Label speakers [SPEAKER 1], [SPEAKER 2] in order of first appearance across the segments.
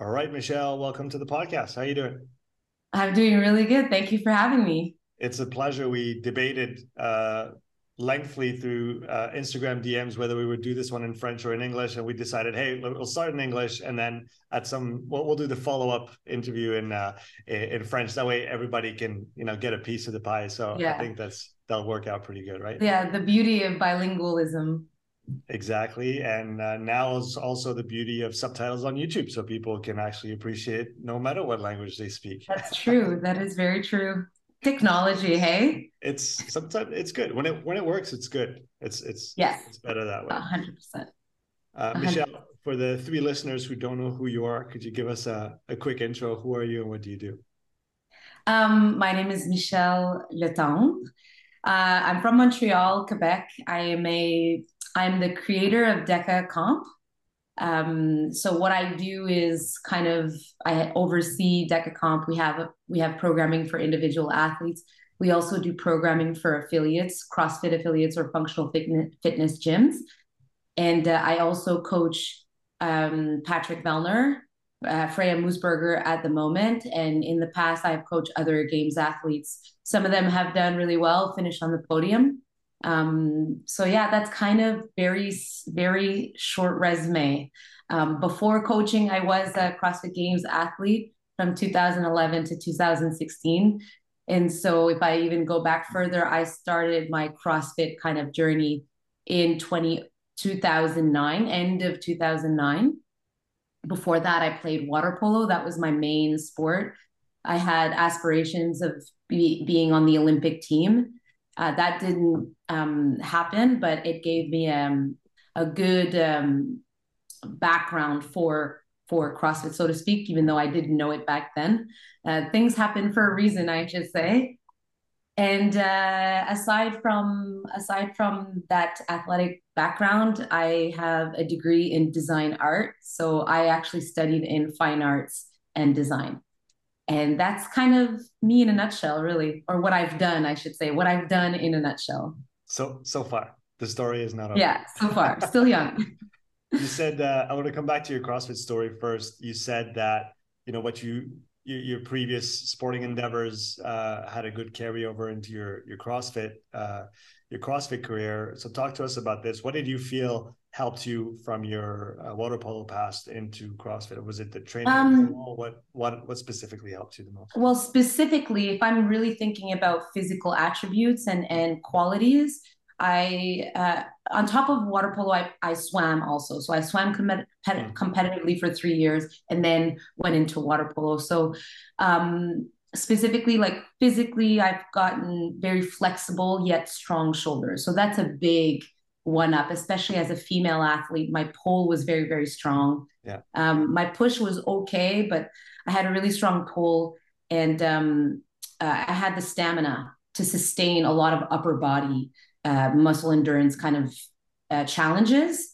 [SPEAKER 1] All right, Michelle, welcome to the podcast. How are you doing?
[SPEAKER 2] I'm doing really good. Thank you for having me.
[SPEAKER 1] It's a pleasure. We debated uh, lengthily through uh, Instagram DMs whether we would do this one in French or in English, and we decided, hey, we'll start in English, and then at some we'll, we'll do the follow up interview in uh, in French. That way, everybody can you know get a piece of the pie. So yeah. I think that's that'll work out pretty good, right?
[SPEAKER 2] Yeah, the beauty of bilingualism.
[SPEAKER 1] Exactly. And uh, now is also the beauty of subtitles on YouTube. So people can actually appreciate no matter what language they speak.
[SPEAKER 2] That's true. that is very true. Technology, hey?
[SPEAKER 1] It's sometimes it's good. When it when it works, it's good. It's it's
[SPEAKER 2] yes,
[SPEAKER 1] it's better that way.
[SPEAKER 2] hundred percent.
[SPEAKER 1] Uh, Michelle, for the three listeners who don't know who you are, could you give us a, a quick intro? Who are you and what do you do?
[SPEAKER 2] Um, my name is Michelle Letendre. Uh, I'm from Montreal, Quebec. I am a I'm the creator of DECA Comp. Um, so what I do is kind of I oversee DECA Comp. We have we have programming for individual athletes. We also do programming for affiliates, CrossFit affiliates or functional fitness, fitness gyms. And uh, I also coach um, Patrick Vellner, uh, Freya Moosbrugger at the moment. And in the past, I've coached other games athletes. Some of them have done really well, finished on the podium. Um, so yeah, that's kind of very, very short resume. Um, before coaching, I was a CrossFit Games athlete from 2011 to 2016. And so if I even go back further, I started my CrossFit kind of journey in 20, 2009, end of 2009. Before that, I played water polo. That was my main sport. I had aspirations of be, being on the Olympic team. Uh, that didn't um, happen, but it gave me um, a good um, background for for CrossFit, so to speak. Even though I didn't know it back then, uh, things happen for a reason, I should say. And uh, aside from aside from that athletic background, I have a degree in design art. So I actually studied in fine arts and design and that's kind of me in a nutshell really or what i've done i should say what i've done in a nutshell
[SPEAKER 1] so so far the story is not over
[SPEAKER 2] yeah so far still young
[SPEAKER 1] you said uh, i want to come back to your crossfit story first you said that you know what you your, your previous sporting endeavors uh, had a good carryover into your your crossfit uh, your CrossFit career. So talk to us about this. What did you feel helped you from your uh, water polo past into CrossFit? Was it the training? Um, what what what specifically helped you the most?
[SPEAKER 2] Well, specifically, if I'm really thinking about physical attributes and and qualities, I uh, on top of water polo, I, I swam also. So I swam com- mm. competitively for three years, and then went into water polo. So um, specifically like physically i've gotten very flexible yet strong shoulders so that's a big one up especially as a female athlete my pull was very very strong
[SPEAKER 1] yeah
[SPEAKER 2] um, my push was okay but i had a really strong pull and um, uh, i had the stamina to sustain a lot of upper body uh, muscle endurance kind of uh, challenges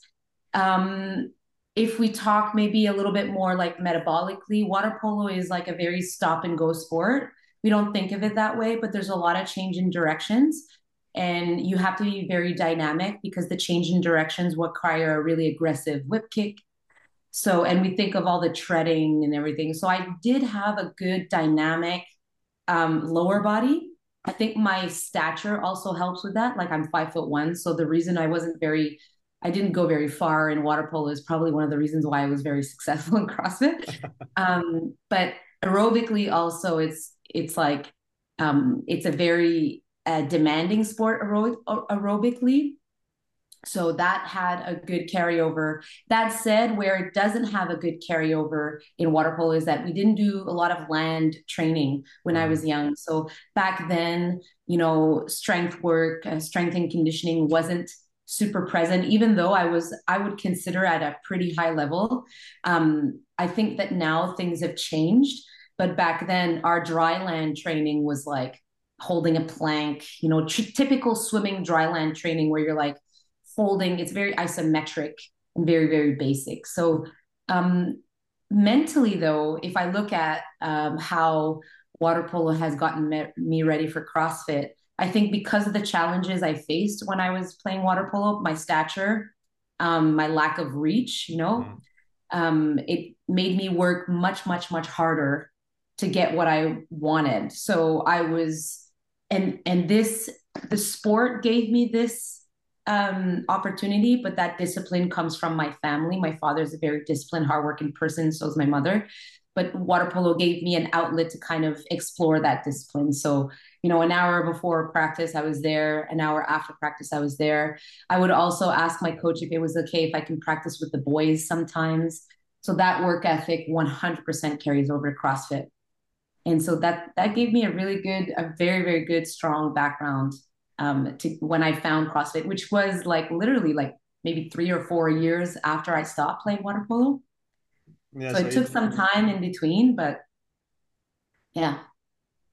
[SPEAKER 2] um, if we talk maybe a little bit more like metabolically, water polo is like a very stop and go sport. We don't think of it that way, but there's a lot of change in directions. And you have to be very dynamic because the change in directions require a really aggressive whip kick. So, and we think of all the treading and everything. So, I did have a good dynamic um, lower body. I think my stature also helps with that. Like I'm five foot one. So, the reason I wasn't very I didn't go very far in water polo is probably one of the reasons why I was very successful in CrossFit. um, but aerobically, also, it's it's like um, it's a very uh, demanding sport aerobic, aerobically. So that had a good carryover. That said, where it doesn't have a good carryover in water polo is that we didn't do a lot of land training when I mm. was young. So back then, you know, strength work, uh, strength and conditioning wasn't super present even though i was i would consider at a pretty high level um, i think that now things have changed but back then our dry land training was like holding a plank you know t- typical swimming dry land training where you're like holding it's very isometric and very very basic so um, mentally though if i look at um, how water polo has gotten me, me ready for crossfit I think because of the challenges I faced when I was playing water polo, my stature, um, my lack of reach, you know, mm. um, it made me work much, much, much harder to get what I wanted. So I was, and and this the sport gave me this um, opportunity, but that discipline comes from my family. My father is a very disciplined, hardworking person. So is my mother. But water polo gave me an outlet to kind of explore that discipline. So, you know, an hour before practice, I was there. An hour after practice, I was there. I would also ask my coach if it was okay if I can practice with the boys sometimes. So that work ethic 100% carries over to CrossFit. And so that that gave me a really good, a very, very good, strong background um, to when I found CrossFit, which was like literally like maybe three or four years after I stopped playing water polo. Yeah, so, so it took some time in between, but yeah.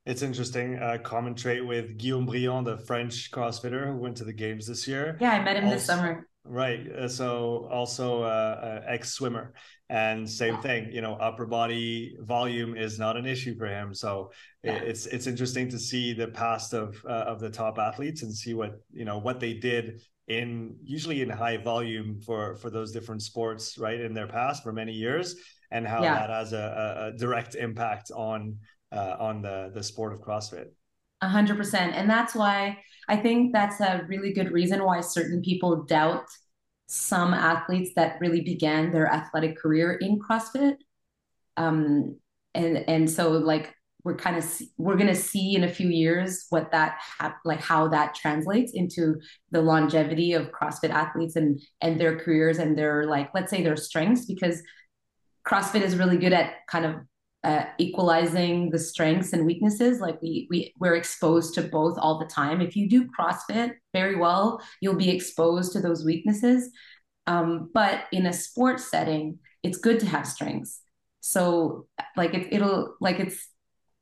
[SPEAKER 1] It's interesting. Uh, common trait with Guillaume Briand, the French CrossFitter who went to the games this year.
[SPEAKER 2] Yeah, I met him also, this summer.
[SPEAKER 1] Right. Uh, so also uh, uh, ex swimmer, and same thing. You know, upper body volume is not an issue for him. So yeah. it's it's interesting to see the past of uh, of the top athletes and see what you know what they did in usually in high volume for for those different sports right in their past for many years and how yeah. that has a, a, direct impact on uh, on the the sport of CrossFit.
[SPEAKER 2] A hundred percent, and that's why I think that's a really good reason why certain people doubt some athletes that really began their athletic career in CrossFit. Um, and and so like we're kind of we're going to see in a few years what that ha- like how that translates into the longevity of CrossFit athletes and and their careers and their like let's say their strengths because CrossFit is really good at kind of uh, equalizing the strengths and weaknesses. Like we we we're exposed to both all the time. If you do CrossFit very well, you'll be exposed to those weaknesses. Um, but in a sports setting, it's good to have strengths. So like it, it'll like it's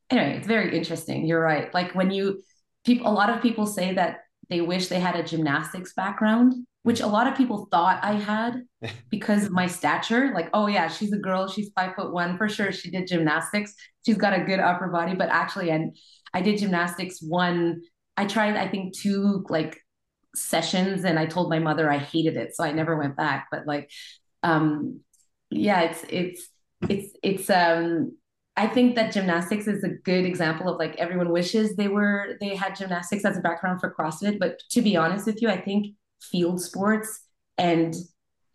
[SPEAKER 2] anyway. It's very interesting. You're right. Like when you people, a lot of people say that they wish they had a gymnastics background which a lot of people thought I had because of my stature. Like, oh yeah, she's a girl, she's five foot one for sure. She did gymnastics. She's got a good upper body. But actually, and I did gymnastics one. I tried, I think, two like sessions, and I told my mother I hated it, so I never went back. But like, um, yeah, it's it's it's it's um. I think that gymnastics is a good example of like everyone wishes they were they had gymnastics as a background for CrossFit. But to be honest with you, I think field sports and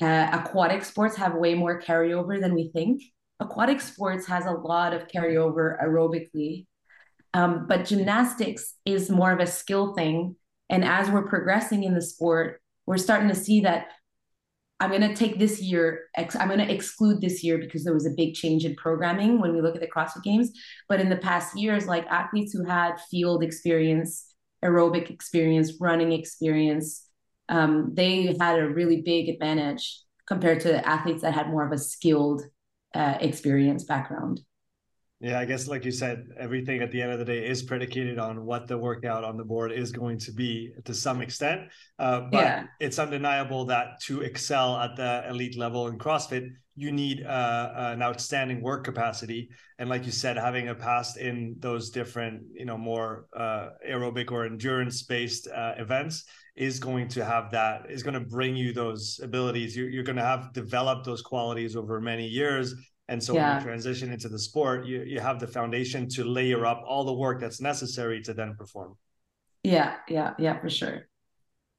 [SPEAKER 2] uh, aquatic sports have way more carryover than we think. Aquatic sports has a lot of carryover aerobically, um, but gymnastics is more of a skill thing. And as we're progressing in the sport, we're starting to see that I'm going to take this year, ex- I'm going to exclude this year because there was a big change in programming when we look at the CrossFit Games. But in the past years, like athletes who had field experience, aerobic experience, running experience, um, they had a really big advantage compared to athletes that had more of a skilled uh, experience background.
[SPEAKER 1] Yeah, I guess like you said, everything at the end of the day is predicated on what the workout on the board is going to be to some extent. Uh, but yeah. it's undeniable that to excel at the elite level in CrossFit, you need uh, an outstanding work capacity. And like you said, having a past in those different, you know, more uh, aerobic or endurance based uh, events is going to have that is going to bring you those abilities you're, you're going to have developed those qualities over many years and so yeah. when you transition into the sport you, you have the foundation to layer up all the work that's necessary to then perform
[SPEAKER 2] yeah yeah yeah for sure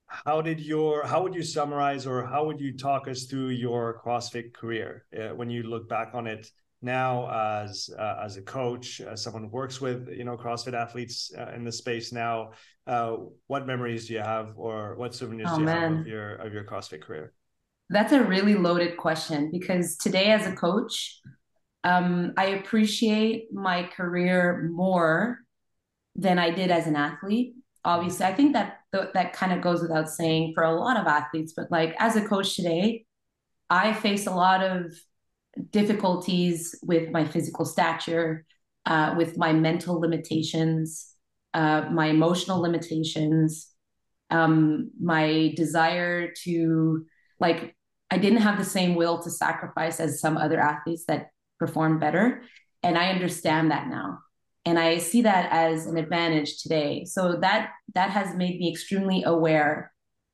[SPEAKER 1] how did your how would you summarize or how would you talk us through your crossfit career uh, when you look back on it now as uh, as a coach, as someone who works with you know CrossFit athletes uh, in the space now, uh, what memories do you have, or what souvenirs oh, do you man. have of your of your CrossFit career?
[SPEAKER 2] That's a really loaded question because today, as a coach, um, I appreciate my career more than I did as an athlete. Obviously, I think that th- that kind of goes without saying for a lot of athletes, but like as a coach today, I face a lot of difficulties with my physical stature, uh, with my mental limitations, uh, my emotional limitations, um, my desire to like, I didn't have the same will to sacrifice as some other athletes that perform better. And I understand that now. And I see that as an advantage today. So that that has made me extremely aware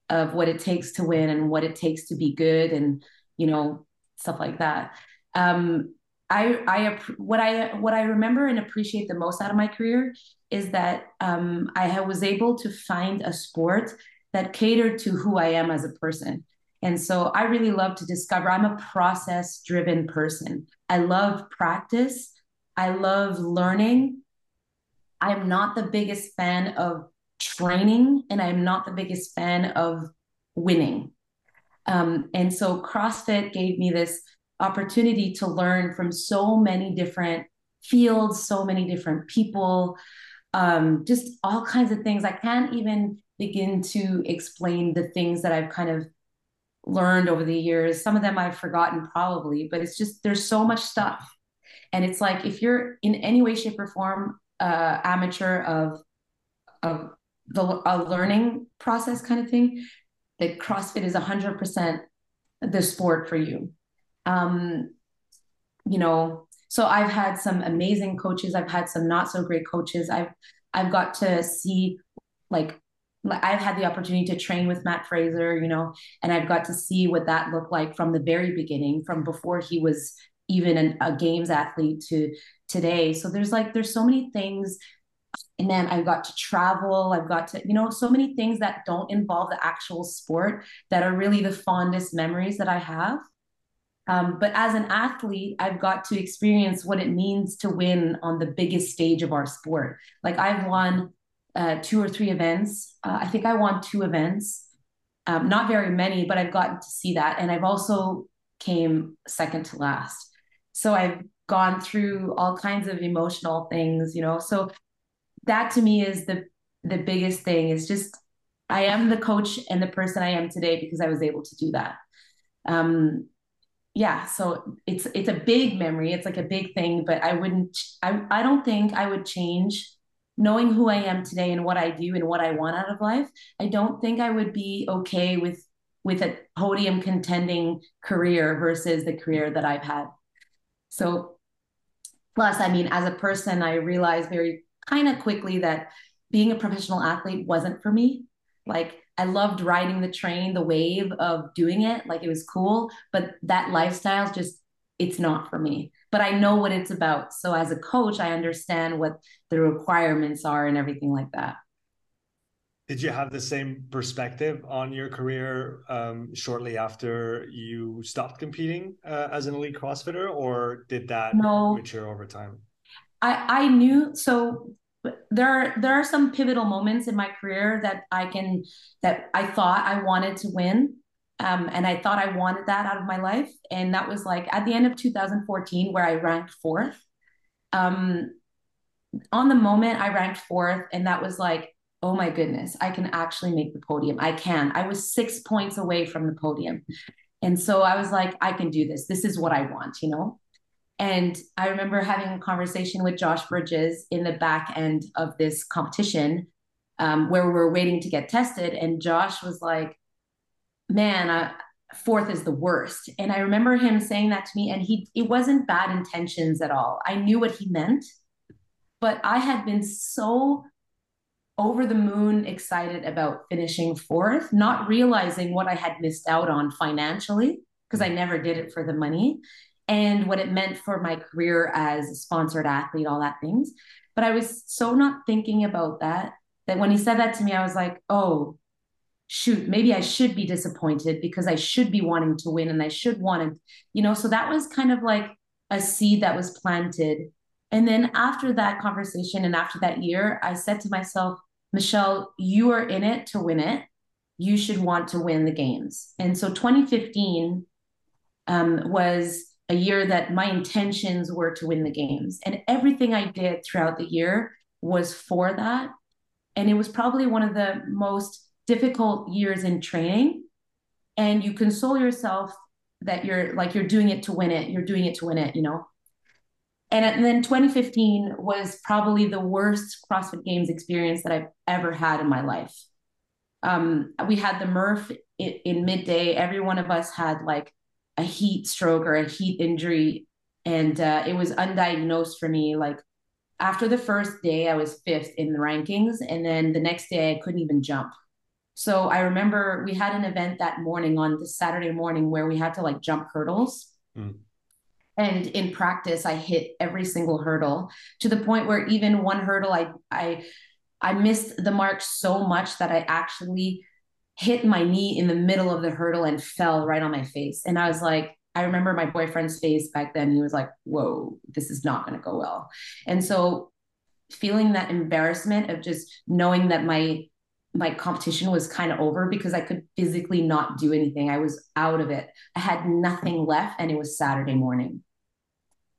[SPEAKER 2] of what it takes to win and what it takes to be good and you know stuff like that. Um, I, I, what I, what I remember and appreciate the most out of my career is that um, I was able to find a sport that catered to who I am as a person. And so I really love to discover. I'm a process driven person. I love practice. I love learning. I'm not the biggest fan of training, and I'm not the biggest fan of winning. Um, and so CrossFit gave me this opportunity to learn from so many different fields, so many different people, um, just all kinds of things. I can't even begin to explain the things that I've kind of learned over the years. Some of them I've forgotten probably, but it's just there's so much stuff. And it's like if you're in any way, shape, or form uh, amateur of of the a learning process kind of thing, that CrossFit is 100% the sport for you. Um, you know, so I've had some amazing coaches. I've had some not so great coaches. I've I've got to see like I've had the opportunity to train with Mat Fraser, you know, and I've got to see what that looked like from the very beginning, from before he was even an, a games athlete to today. So there's like there's so many things and then I've got to travel. I've got to, you know, so many things that don't involve the actual sport that are really the fondest memories that I have. Um, but as an athlete, I've got to experience what it means to win on the biggest stage of our sport. Like I've won uh, two or three events. Uh, I think I won two events, um, not very many, but I've gotten to see that. And I've also came second to last. So I've gone through all kinds of emotional things, you know. So that to me is the the biggest thing is just I am the coach and the person I am today because I was able to do that. Um, yeah, so it's it's a big memory. It's like a big thing, but I wouldn't. I I don't think I would change knowing who I am today and what I do and what I want out of life. I don't think I would be okay with with a podium contending career versus the career that I've had. So, plus, I mean, as a person, I realized very kind of quickly that being a professional athlete wasn't for me. Like I loved riding the train, the wave of doing it, like it was cool, but that lifestyle just it's not for me. But I know what it's about. So as a coach, I understand what the requirements are and everything like that.
[SPEAKER 1] Did you have the same perspective on your career um, shortly after you stopped competing uh, as an elite CrossFitter, or did that no. mature over time?
[SPEAKER 2] I I knew so there are there are some pivotal moments in my career that I can that I thought I wanted to win. Um, and I thought I wanted that out of my life. And that was like at the end of 2014, where I ranked fourth. Um, on the moment, I ranked fourth, and that was like, oh my goodness, I can actually make the podium. I can. I was six points away from the podium. And so I was like, I can do this. This is what I want, you know? And I remember having a conversation with Josh Bridges in the back end of this competition um, where we are waiting to get tested. And Josh was like, man, uh, fourth is the worst. And I remember him saying that to me, and he it wasn't bad intentions at all. I knew what he meant, but I had been so over the moon excited about finishing fourth, not realizing what I had missed out on financially because I never did it for the money and what it meant for my career as a sponsored athlete, all that things. But I was so not thinking about that that when he said that to me, I was like, oh, shoot, maybe I should be disappointed because I should be wanting to win and I should want to, you know. So that was kind of like a seed that was planted. And then after that conversation and after that year, I said to myself, Michelle, you are in it to win it. You should want to win the games. And so 2015 um, was a year that my intentions were to win the games. And everything I did throughout the year was for that. And it was probably one of the most difficult years in training. And you console yourself that you're like, you're doing it to win it. You're doing it to win it, you know? And, and then 2015 was probably the worst CrossFit Games experience that I've ever had in my life. Um, we had the Murph in, in midday. Every one of us had like a heat stroke or a heat injury and uh, it was undiagnosed for me like after the first day i was fifth in the rankings and then the next day i couldn't even jump so i remember we had an event that morning on the saturday morning where we had to like jump hurdles Mm. And in practice, I hit every single hurdle to the point where even one hurdle, I I I missed the mark so much that I actually hit my knee in the middle of the hurdle and fell right on my face. And I was like, I remember my boyfriend's face back then. He was like, Whoa, this is not going to go well. And so feeling that embarrassment of just knowing that my my competition was kind of over because I could physically not do anything. I was out of it. I had nothing left and it was Saturday morning.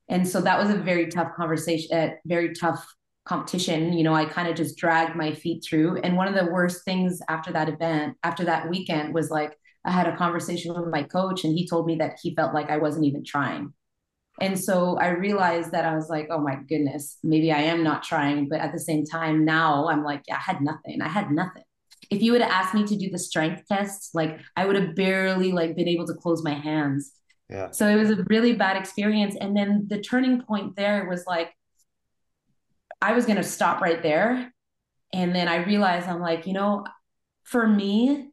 [SPEAKER 2] And so that was a very tough conversation, a very tough competition. You know, I kind of just dragged my feet through. And one of the worst things after that event, after that weekend was like I had a conversation with my coach and he told me that he felt like I wasn't even trying. And so I realized that I was like, oh my goodness, maybe I am not trying. But at the same time, now I'm like, I had nothing. I had nothing. If you would have asked me to do the strength test, like I would have barely like been able to close my hands.
[SPEAKER 1] Yeah.
[SPEAKER 2] So it was a really bad experience. And then the turning point there was like, I was going to stop right there. And then I realized I'm like, you know, for me,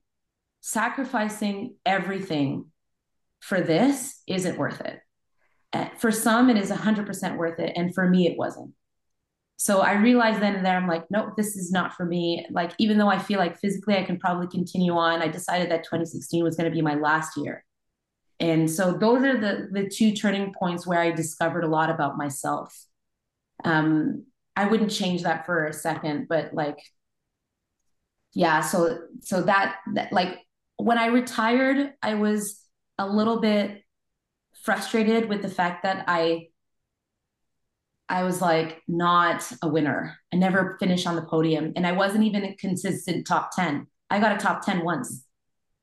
[SPEAKER 2] sacrificing everything for this isn't worth it. Uh, for some, it is 100% worth it. And for me, it wasn't. So I realized then and there, I'm like, nope, this is not for me. Like, even though I feel like physically I can probably continue on, I decided that 2016 was going to be my last year. And so those are the the two turning points where I discovered a lot about myself. Um, I wouldn't change that for a second, but like, yeah. So so that, that like when I retired, I was a little bit frustrated with the fact that I I was like not a winner. I never finished on the podium and I wasn't even a consistent top 10. I got a top 10 once.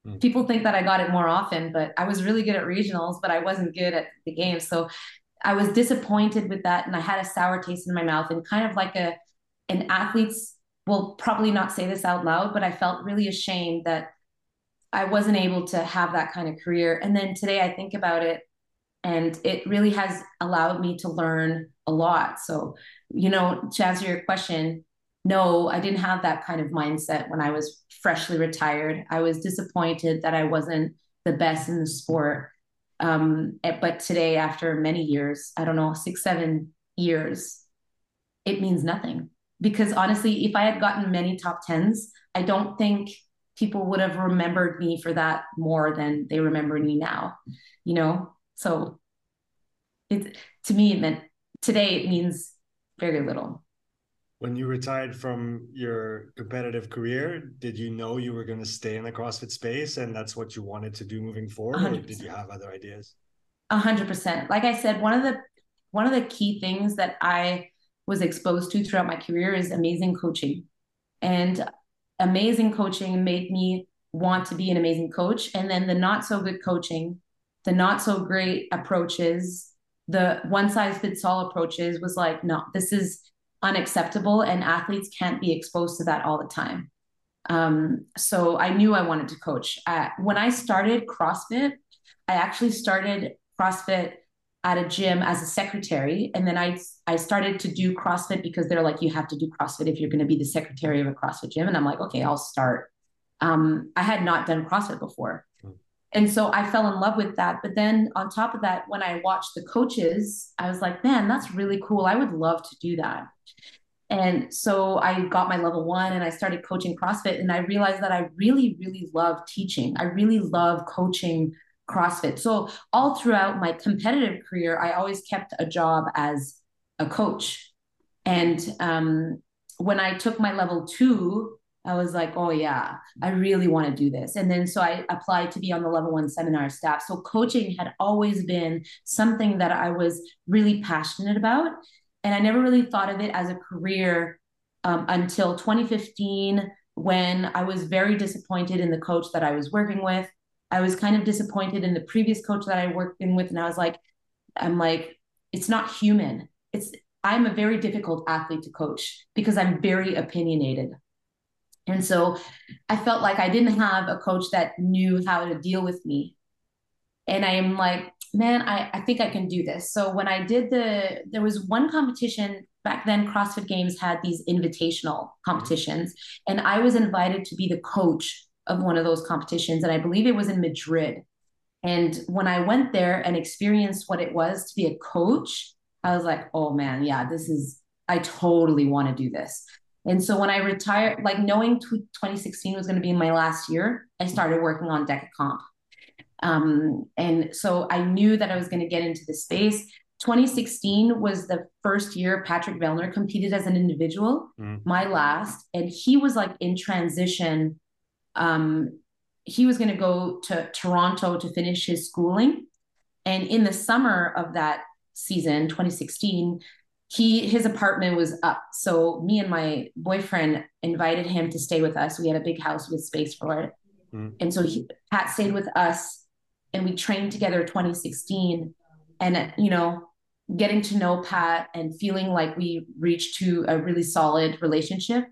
[SPEAKER 2] Mm. People think that I got it more often, but I was really good at regionals, but I wasn't good at the game. So I was disappointed with that and I had a sour taste in my mouth and kind of like a an athlete's will probably not say this out loud, but I felt really ashamed that I wasn't able to have that kind of career. And then today I think about it and it really has allowed me to learn a lot. So you know to answer your question no i didn't have that kind of mindset when i was freshly retired. I was disappointed that i wasn't the best in the sport. Um, eh, but today after many years i don't know six seven years it means nothing. Because honestly if i had gotten many top tens i don't think people would have remembered me for that more than they remember me now you know? So it to me it meant today it means very little.
[SPEAKER 1] When you retired from your competitive career, did you know you were going to stay in the CrossFit space and that's what you wanted to do moving forward, 100%. or did you have other ideas?
[SPEAKER 2] A hundred percent. Like I said, one of the one of the key things that I was exposed to throughout my career is amazing coaching. And amazing coaching made me want to be an amazing coach. And then the not so good coaching the not so great approaches, the one size fits all approaches was like, no, this is unacceptable, and athletes can't be exposed to that all the time. Um, so I knew I wanted to coach. When I started CrossFit, I actually started CrossFit at a gym as a secretary, and then I I started to do CrossFit because they're like, you have to do CrossFit if you're going to be the secretary of a CrossFit gym, and I'm like, okay, I'll start. Um, I had not done CrossFit before, and so I fell in love with that. But then on top of that, when I watched the coaches, I was like, man, that's really cool. I would love to do that. And so I got my level one and I started coaching CrossFit. And I realized that I really, really love teaching. I really love coaching CrossFit. So all throughout my competitive career, I always kept a job as a coach. And um, when I took my level two, I was like, oh yeah, I really want to do this. And then so I applied to be on the level one seminar staff. So coaching had always been something that I was really passionate about. And I never really thought of it as a career um, until 2015, when I was very disappointed in the coach that I was working with. I was kind of disappointed in the previous coach that I worked in with. And I was like, I'm like, it's not human. It's I'm a very difficult athlete to coach because I'm very opinionated. And so I felt like I didn't have a coach that knew how to deal with me. And I am like, man, I, I think I can do this. So when I did the, there was one competition back then, CrossFit Games had these invitational competitions. And I was invited to be the coach of one of those competitions. And I believe it was in Madrid. And when I went there and experienced what it was to be a coach, I was like, oh man, yeah, this is, I totally want to do this. And so when I retired, like knowing 2016 was going to be my last year, I started working on DECA Comp. Um, and so I knew that I was going to get into the space. 2016 was the first year Patrick Vellner competed as an individual, mm. my last, and he was like in transition. Um, he was going to go to Toronto to finish his schooling. And in the summer of that season, 2016, he his apartment was up. So me and my boyfriend invited him to stay with us. We had a big house with space for it. Mm. And so he, Pat stayed with us and we trained together 2016 and you know getting to know Pat and feeling like we reached to a really solid relationship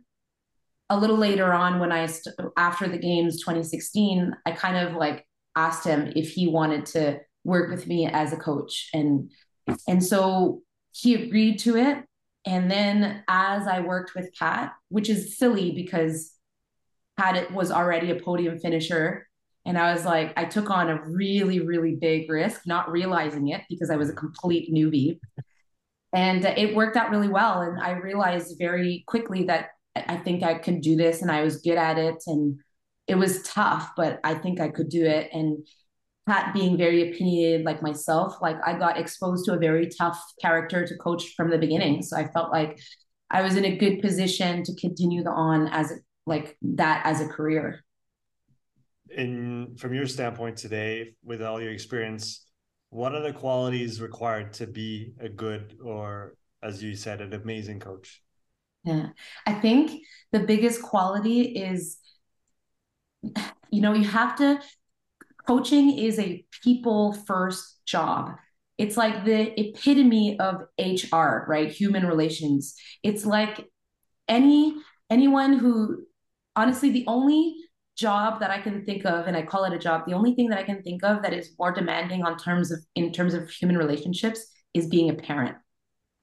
[SPEAKER 2] a little later on when I st- after the games 2016, I kind of like asked him if he wanted to work with me as a coach and and so he agreed to it and then as I worked with Pat, which is silly because Pat was already a podium finisher and I was like I took on a really really big risk not realizing it because I was a complete newbie and it worked out really well and I realized very quickly that I think I could do this and I was good at it. And it was tough, but I think I could do it. And Pat being very opinionated like myself, like I got exposed to a very tough character to coach from the beginning. So I felt like I was in a good position to continue the on as like that as a career.
[SPEAKER 1] In from your standpoint today, with all your experience, what are the qualities required to be a good or as you said, an amazing coach?
[SPEAKER 2] Yeah. I think the biggest quality is, you know, you have to, coaching is a people first job. It's like the epitome of HR, right? Human relations. It's like any anyone who honestly the only job that I can think of, and I call it a job, the only thing that I can think of that is more demanding on terms of in terms of human relationships is being a parent.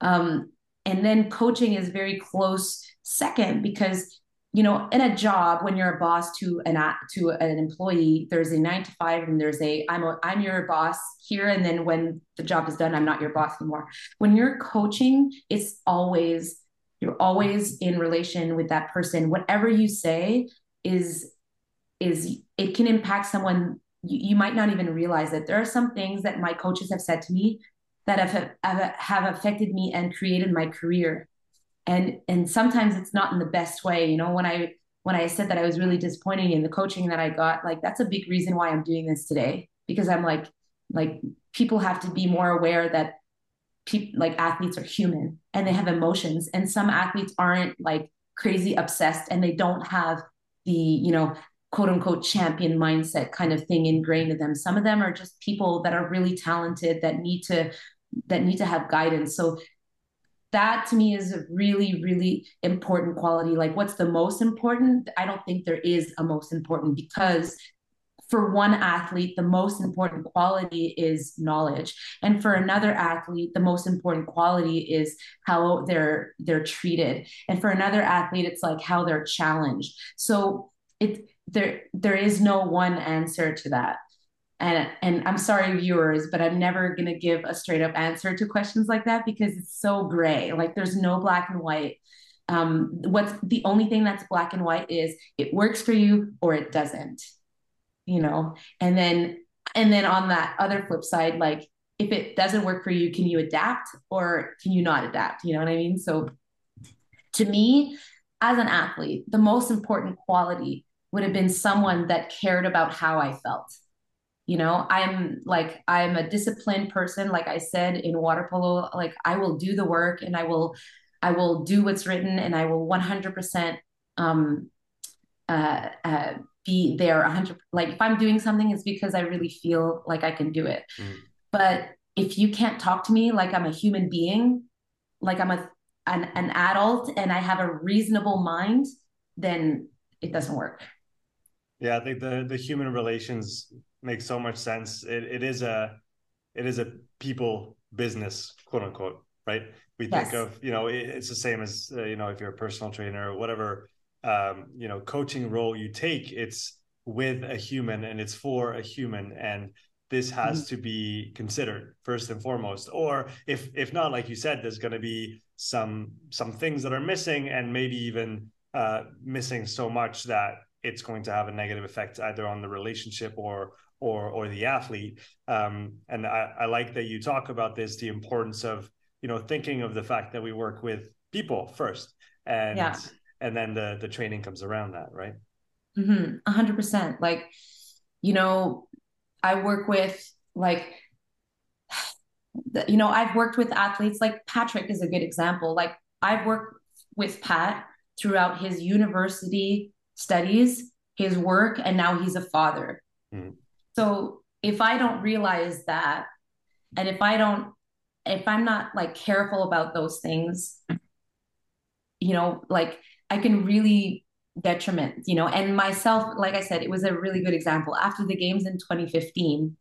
[SPEAKER 2] Um, and then coaching is very close second because you know in a job when you're a boss to an uh, to an employee there's a 9 to 5 and there's a I'm a, I'm your boss here and then when the job is done I'm not your boss anymore. When you're coaching it's always you're always in relation with that person. Whatever you say is is it can impact someone. You, you might not even realize that there are some things that my coaches have said to me that have, have, have affected me and created my career and and sometimes it's not in the best way you know when i when i said that i was really disappointed in the coaching that i got like that's a big reason why i'm doing this today because i'm like like people have to be more aware that people like athletes are human and they have emotions and some athletes aren't like crazy obsessed and they don't have the you know quote unquote champion mindset kind of thing ingrained in them some of them are just people that are really talented that need to that need to have guidance. So that to me is a really, really important quality. Like, what's the most important? I don't think there is a most important because for one athlete, the most important quality is knowledge, and for another athlete, the most important quality is how they're they're treated, and for another athlete, it's like how they're challenged. So it there there is no one answer to that and and I'm sorry viewers, but I'm never going to give a straight up answer to questions like that because it's so gray. Like there's no black and white. Um, what's the only thing that's black and white is it works for you or it doesn't. You know, and then and then on that other flip side, like if it doesn't work for you, can you adapt or can you not adapt? You know what I mean? So to me, as an athlete, the most important quality would have been someone that cared about how I felt you know i'm like i'm a disciplined person like i said in water polo like i will do the work and i will i will do what's written and i will 100% um uh, uh be there 100 like if i'm doing something it's because i really feel like i can do it mm. but if you can't talk to me like i'm a human being like i'm a an, an adult and i have a reasonable mind then it doesn't work
[SPEAKER 1] yeah i think the the human relations makes so much sense. It it is a it is a people business, quote unquote, right? We yes. think of you know it, it's the same as uh, you know if you're a personal trainer or whatever um, you know coaching role you take. It's with a human and it's for a human and this has mm-hmm. to be considered first and foremost or if if not like you said there's going to be some some things that are missing and maybe even uh, missing so much that it's going to have a negative effect either on the relationship or or or the athlete um, and I, I like that you talk about this the importance of you know thinking of the fact that we work with people first and yeah. and then the the training comes around that right
[SPEAKER 2] mm-hmm. 100% like you know I work with like you know I've worked with athletes like Patrick is a good example like I've worked with Pat throughout his university studies his work and now he's a father mm. So if I don't realize that and if I don't if I'm not like careful about those things you know like I can really detriment, you know, and myself, like I said, it was a really good example. After the games in 2015,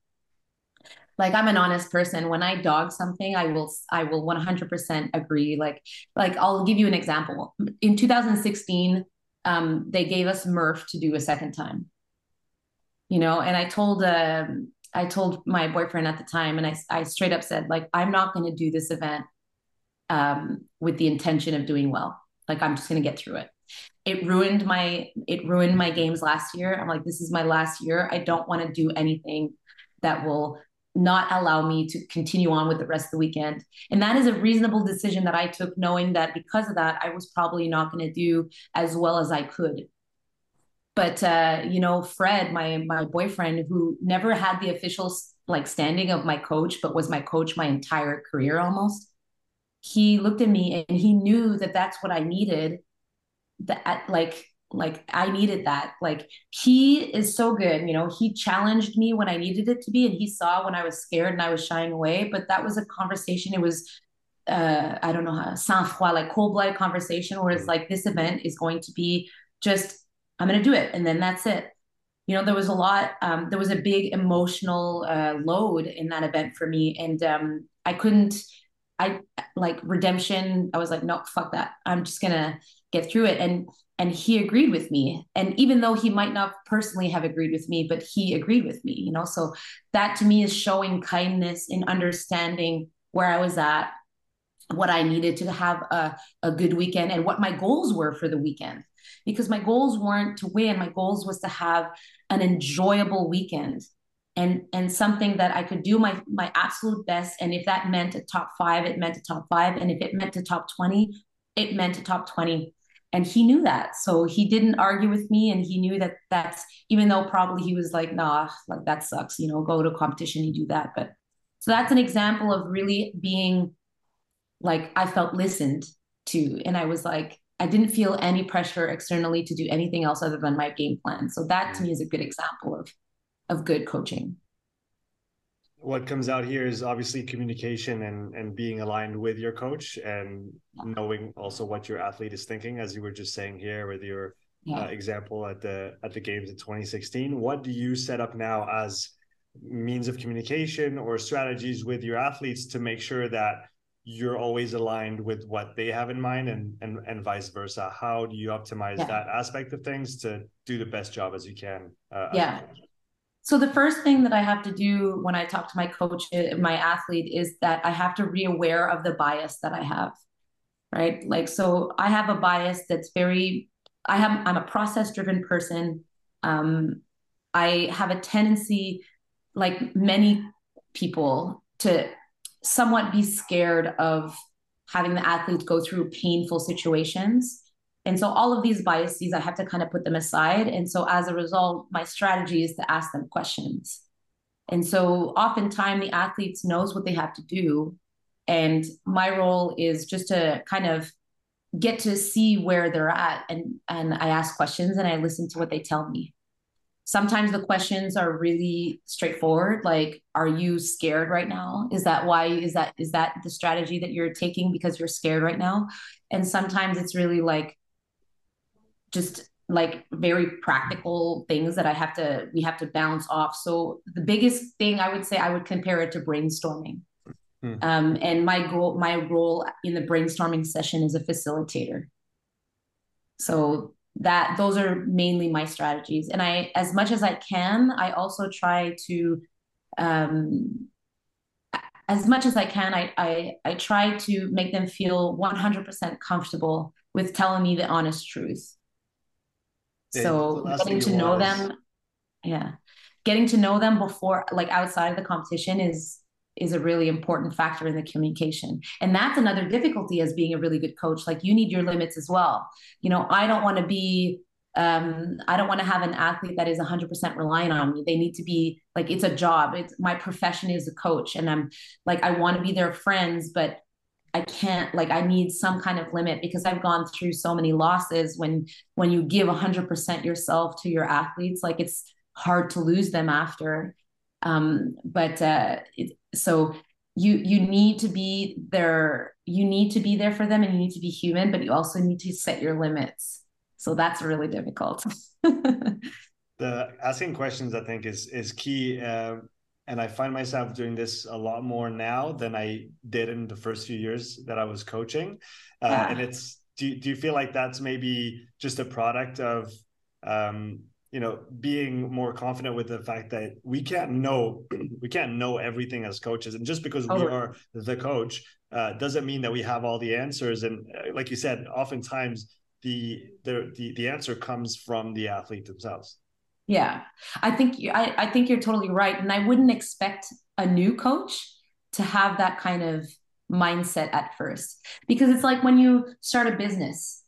[SPEAKER 2] like I'm an honest person. When I dog something, I will I will 100% agree. Like like I'll give you an example. In 2016, um, they gave us Murph to do a second time. You know, and I told uh, I told my boyfriend at the time, and I I straight up said like I'm not going to do this event um, with the intention of doing well. Like I'm just going to get through it. It ruined my it ruined my games last year. I'm like this is my last year. I don't want to do anything that will not allow me to continue on with the rest of the weekend. And that is a reasonable decision that i took knowing that because of that i was probably not going to do as well as i could but uh, you know fred my my boyfriend who never had the official like standing of my coach but was my coach my entire career almost he looked at me and he knew that that's what i needed that like like I needed that. Like he is so good, you know, he challenged me when I needed it to be and he saw when I was scared and I was shying away, but that was a conversation it was uh I don't know how sans froid like cold-blooded conversation where it's like this event is going to be just I'm going to do it. And then that's it. You know, there was a lot um there was a big emotional uh load in that event for me. And um I couldn't I like redemption I was like no fuck that. I'm just going to get through it. And and he agreed with me. And even though he might not personally have agreed with me but he agreed with me you know? So that to me is showing kindness in understanding where i was at what i needed to have a, a good weekend and what my goals were for the weekend because my goals weren't to win. My goals was to have an enjoyable weekend and and something that i could do my my absolute best. And if that meant a top five it meant a top five. And if it meant a top 20 it meant a top 20 and he knew that. So he didn't argue with me. And he knew that that's even though probably he was like nah like that sucks you know go to competition you do that. But so that's an example of really being like i felt listened to. And i was like i didn't feel any pressure externally to do anything else other than my game plan. So that to me is a good example of of good coaching.
[SPEAKER 1] What comes out here is obviously communication and and being aligned with your coach and knowing also what your athlete is thinking as you were just saying here with your yeah. uh, example at the at the games in 2016 what do you set up now as means of communication or strategies with your athletes to make sure that you're always aligned with what they have in mind and and, and vice versa how do you optimize yeah. that aspect of things to do the best job as you can
[SPEAKER 2] uh, yeah so the first thing that I have to do when I talk to my coach, my athlete, is that I have to re-aware of the bias that I have. Right. Like so I have a bias that's very I have I'm a process-driven person. Um, I have a tendency, like many people, to somewhat be scared of having the athlete go through painful situations and so all of these biases, I have to kind of put them aside. And so as a result, my strategy is to ask them questions. And so oftentimes the athletes knows what they have to do. And my role is just to kind of get to see where they're at. And, and I ask questions and I listen to what they tell me. Sometimes the questions are really straightforward. Like, are you scared right now? Is that why, is that, is that the strategy that you're taking because you're scared right now? And sometimes it's really like, just like very practical things that I have to we have to bounce off. So the biggest thing I would say I would compare it to brainstorming. Hmm. Um, and my goal, my role in the brainstorming session is a facilitator. So that those are mainly my strategies. And I, as much as I can, I also try to um, as much as I can, I, I I try to make them feel 100% comfortable with telling me the honest truth. Yeah, so getting to know them, yeah, getting to know them before, like outside of the competition, is is a really important factor in the communication. And that's another difficulty as being a really good coach. Like you need your limits as well. You know, I don't want to be um, I don't want to have an athlete that is 100% relying on me. They need to be like, it's a job. It's my profession is a coach. And I'm like, I want to be their friends, but I can't, like, I need some kind of limit because I've gone through so many losses when, when you give 100% yourself to your athletes, like it's hard to lose them after. Um, but, uh, it, so you, you need to be there. You need to be there for them and you need to be human, but you also need to set your limits so that's really difficult.
[SPEAKER 1] the asking questions, I think, is is key. Uh, and I find myself doing this a lot more now than I did in the first few years that I was coaching. Uh, yeah. And it's do do you feel like that's maybe just a product of um, you know being more confident with the fact that we can't know we can't know everything as coaches. And just because oh. we are the coach uh, doesn't mean that we have all the answers. And uh, like you said oftentimes the the the, the answer comes from the athlete themselves.
[SPEAKER 2] Yeah. I think I, I think you're totally right. And i wouldn't expect a new coach to have that kind of mindset at first. Because it's like when you start a business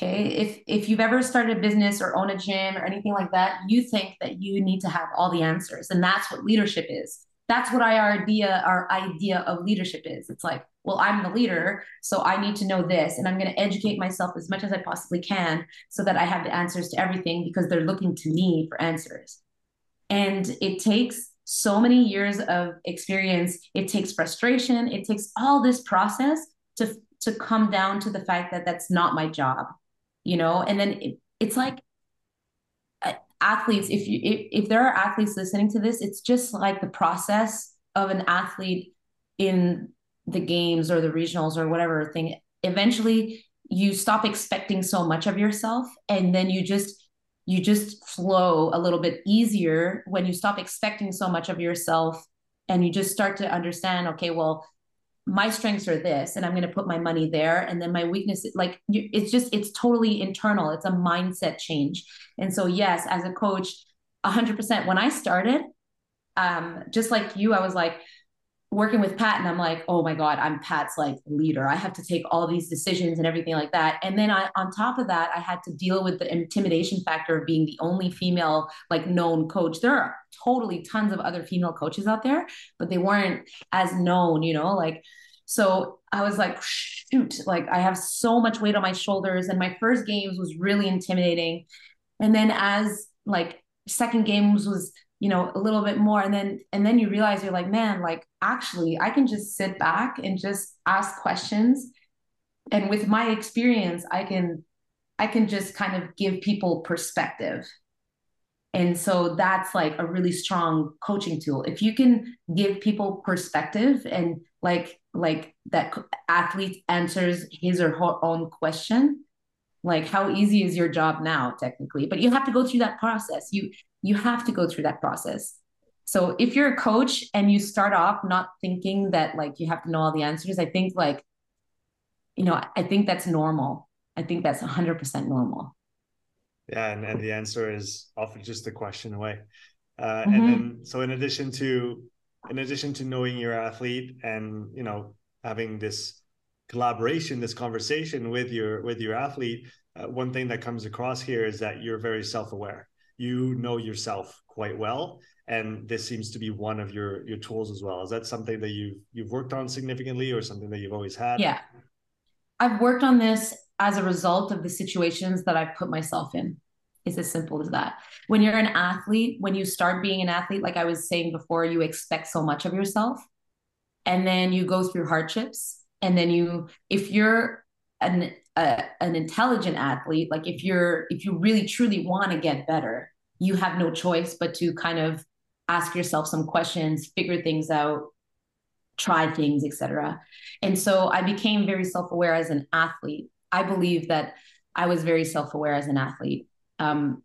[SPEAKER 2] okay? If if you've ever started a business or own a gym or anything like that you think that you need to have all the answers and that's what leadership is. That's what our idea our idea of leadership is. It's like well, I'm the leader, so I need to know this, and I'm going to educate myself as much as I possibly can so that I have the answers to everything because they're looking to me for answers. And it takes so many years of experience, it takes frustration, it takes all this process to to come down to the fact that that's not my job, you know. And then it, it's like uh, athletes if you if, if there are athletes listening to this it's just like the process of an athlete in the games or the regionals or whatever thing eventually you stop expecting so much of yourself and then you just you just flow a little bit easier when you stop expecting so much of yourself and you just start to understand okay well my strengths are this and i'm going to put my money there and then my weakness like it's just it's totally internal. It's a mindset change. And so yes as a coach 100% when i started um just like you i was like working with Pat and I'm like, oh my God, I'm Pat's like leader. I have to take all these decisions and everything like that. And then I, on top of that, I had to deal with the intimidation factor of being the only female, like known coach. There are totally tons of other female coaches out there, but they weren't as known, you know, like, so I was like, shoot, like I have so much weight on my shoulders. And my first games was really intimidating. And then as like second games was you know a little bit more. And then and then you realize you're like man like actually i can just sit back and just ask questions. And with my experience i can i can just kind of give people perspective. And so that's like a really strong coaching tool. If you can give people perspective and like like that athlete answers his or her own question like how easy is your job now technically? But you have to go through that process. You you have to go through that process. So if you're a coach and you start off not thinking that like you have to know all the answers i think like you know i think that's normal. I think that's 100% normal.
[SPEAKER 1] Yeah and, and the answer is often just a question away. Uh, mm-hmm. and then so in addition to in addition to knowing your athlete and you know having this collaboration this conversation with your with your athlete uh, one thing that comes across here is that you're very self-aware you know yourself quite well and this seems to be one of your your tools as well. Is that something that you've you've worked on significantly or something that you've always had?
[SPEAKER 2] Yeah. I've worked on this as a result of the situations that i've put myself in. It's as simple as that. When you're an athlete when you start being an athlete like i was saying before you expect so much of yourself and then you go through hardships and then you if you're an a, an intelligent athlete like if you're if you really truly want to get better you have no choice but to kind of ask yourself some questions figure things out try things etc and so i became very self-aware as an athlete. I believe that i was very self-aware as an athlete. Um,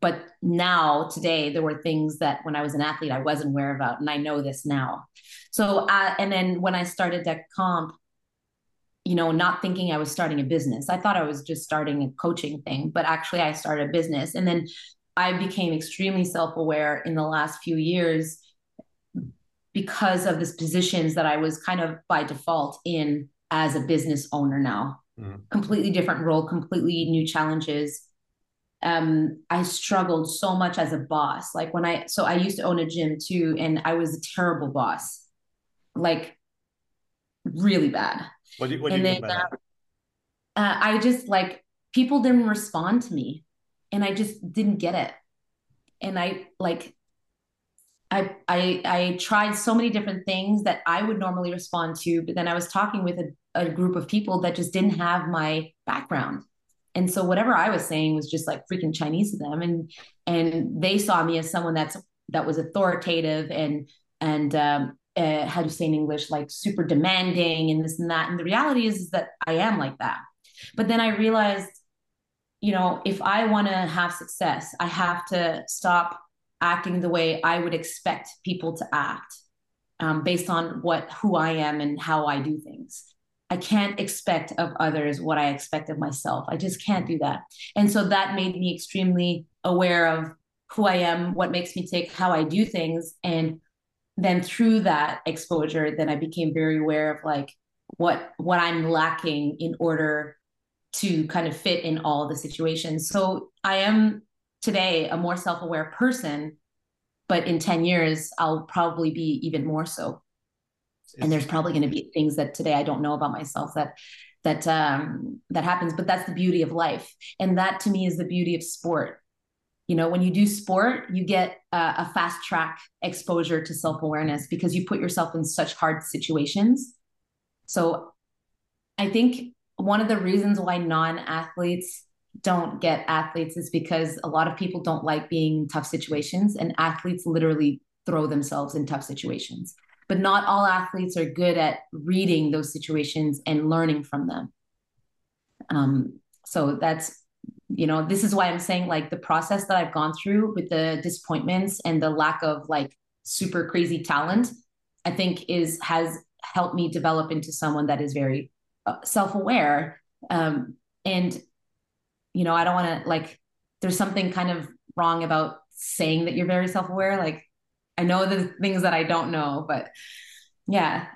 [SPEAKER 2] but now today there were things that when I was an athlete I wasn't aware about, and I know this now. So, uh, and then when I started Deck Comp, you know, not thinking I was starting a business, I thought I was just starting a coaching thing, but actually I started a business, and then I became extremely self aware in the last few years because of the positions that I was kind of by default in as a business owner now. Mm. Completely different role, completely new challenges um i struggled so much as a boss like when i so i used to own a gym too and i was a terrible boss like really bad
[SPEAKER 1] what do you, what do you mean by that?
[SPEAKER 2] Uh, uh, i just like people didn't respond to me and i just didn't get it. And i like I, I I tried so many different things that I would normally respond to, but then I was talking with a, a group of people that just didn't have my background. And so whatever i was saying was just like freaking chinese to them. And and they saw me as someone that's that was authoritative and and um, uh, how do you say in english like super demanding and this and that. And the reality is, is that i am like that. But then i realized you know if i want to have success i have to stop acting the way i would expect people to act um, based on what who i am and how i do things I can't expect of others what I expect of myself. I just can't do that. And so that made me extremely aware of who I am, what makes me tick, how I do things. And then through that exposure, then I became very aware of like what what I'm lacking in order to kind of fit in all the situations. So I am today a more self-aware person, but in 10 years I'll probably be even more so and there's probably going to be things that today I don't know about myself that that um, that happens. But that's the beauty of life, and that to me is the beauty of sport. You know, when you do sport, you get a, a fast track exposure to self awareness because you put yourself in such hard situations. So, I think one of the reasons why non athletes don't get athletes is because a lot of people don't like being in tough situations, and athletes literally throw themselves in tough situations. But not all athletes are good at reading those situations and learning from them. Um, so that's you know this is why i'm saying like the process that i've gone through with the disappointments and the lack of like super crazy talent i think is has helped me develop into someone that is very self-aware um, and you know i don't want to like there's something kind of wrong about saying that you're very self-aware like I know the things that I don't know, but yeah,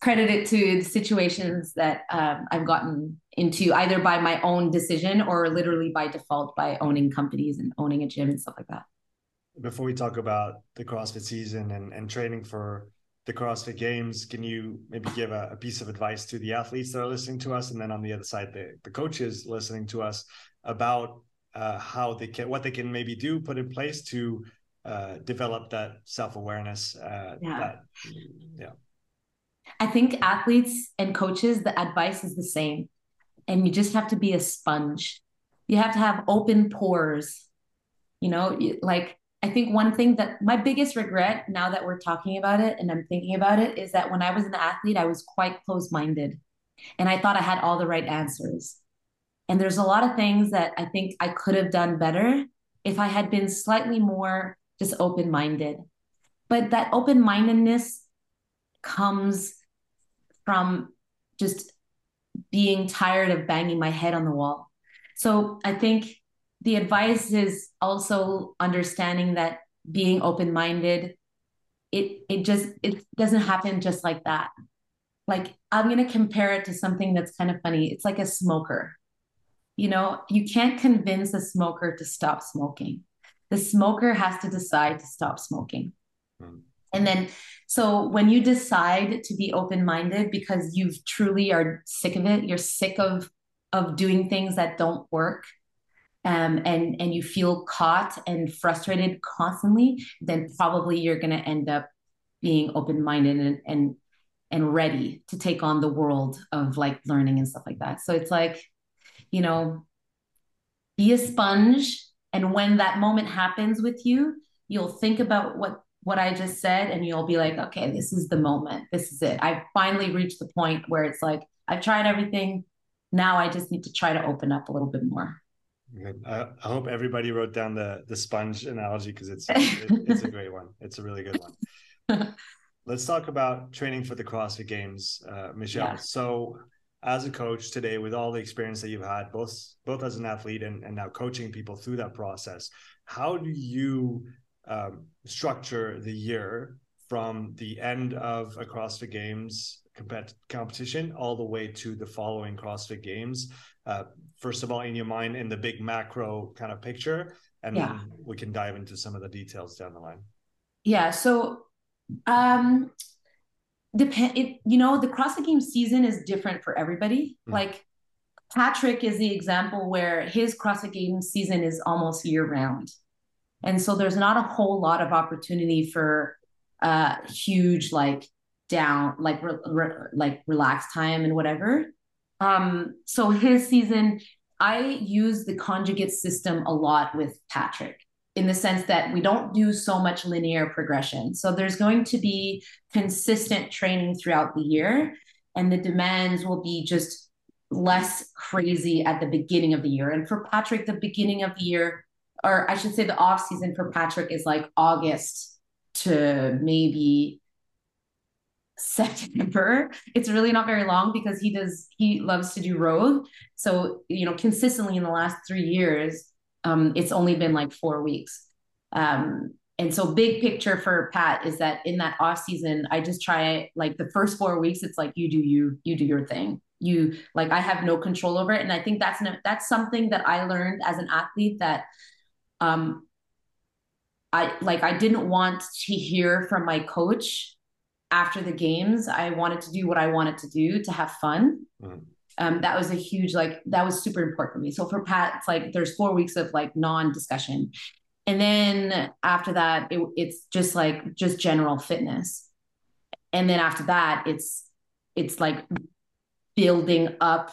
[SPEAKER 2] credit it to the situations that um, I've gotten into either by my own decision or literally by default by owning companies and owning a gym and stuff like that.
[SPEAKER 1] Before we talk about the CrossFit season and, and training for the CrossFit Games, can you maybe give a, a, piece of advice to the athletes that are listening to us, and then on the other side, the, the coaches listening to us about uh, how they can, what they can maybe do, put in place to uh, develop that self awareness. Uh, yeah. That, yeah.
[SPEAKER 2] I think athletes and coaches, the advice is the same, and you just have to be a sponge. You have to have open pores. You know, like I think one thing that my biggest regret now that we're talking about it and I'm thinking about it is that when I was an athlete, I was quite close minded and I thought I had all the right answers. And there's a lot of things that I think I could have done better if I had been slightly more just open minded. But that open mindedness comes from just being tired of banging my head on the wall. So I think the advice is also understanding that being open minded, it it just it doesn't happen just like that. Like I'm gonna compare it to something that's kind of funny. It's like a smoker. You know, you can't convince a smoker to stop smoking the smoker has to decide to stop smoking. Mm. And then, so when you decide to be open minded because you truly are sick of it, you're sick of of doing things that don't work, um, and and you feel caught and frustrated constantly, then probably you're going to end up being open minded and, and and ready to take on the world of like learning and stuff like that. So it's like, you know, be a sponge and when that moment happens with you you'll think about what what i just said and you'll be like okay this is the moment. This is it. I finally reached the point where it's like i've tried everything. Now i just need to try to open up a little bit more
[SPEAKER 1] Good. I, I, hope everybody wrote down the the sponge analogy because it's it, it's a great one. It's a really good one. Let's talk about training for the CrossFit Games, uh, Michelle. Yeah. So, as a coach today, with all the experience that you've had, both both as an athlete and, and now coaching people through that process, how do you um, structure the year from the end of a CrossFit Games compet- competition all the way to the following CrossFit Games? Uh, first of all, in your mind, in the big macro kind of picture, and yeah. then we can dive into some of the details down the line.
[SPEAKER 2] Yeah. So, um, depend. It you know the CrossFit Games season is different for everybody. Mm. Like Patrick is the example where his CrossFit Games season is almost year round. And so there's not a whole lot of opportunity for uh huge like down like re, re, like relaxed time and whatever. Um so his season I use the conjugate system a lot with Patrick in the sense that we don't do so much linear progression. So there's going to be consistent training throughout the year and the demands will be just less crazy at the beginning of the year. And for Patrick, the beginning of the year, or I should say the off season for Patrick is like August to maybe September. It's really not very long because he does he loves to do road. So, you know, consistently in the last three years, um, it's only been like four weeks. Um, and so big picture for Pat is that in that off season, I just try like the first four weeks, it's like you do you, you do your thing you like i have no control over it and i think that's that's something that i learned as an athlete that um i like i didn't want to hear from my coach after the games i wanted to do what i wanted to do to have fun. Mm. um that was a huge like that was super important for me. So for pat it's like there's four weeks of like non-discussion. And then after that it, it's just like just general fitness. And then after that it's it's like building up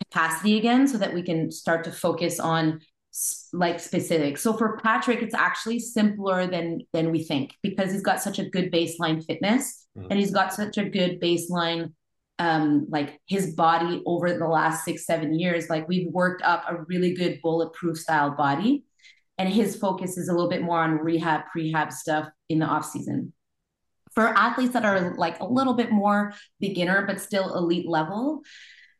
[SPEAKER 2] capacity again so that we can start to focus on like specific. So for Patrick, it's actually simpler than than we think because he's got such a good baseline fitness mm-hmm. and he's got such a good baseline um like his body over the last six seven years like we've worked up a really good bulletproof style body and his focus is a little bit more on rehab prehab stuff in the off season for athletes that are like a little bit more beginner but still elite level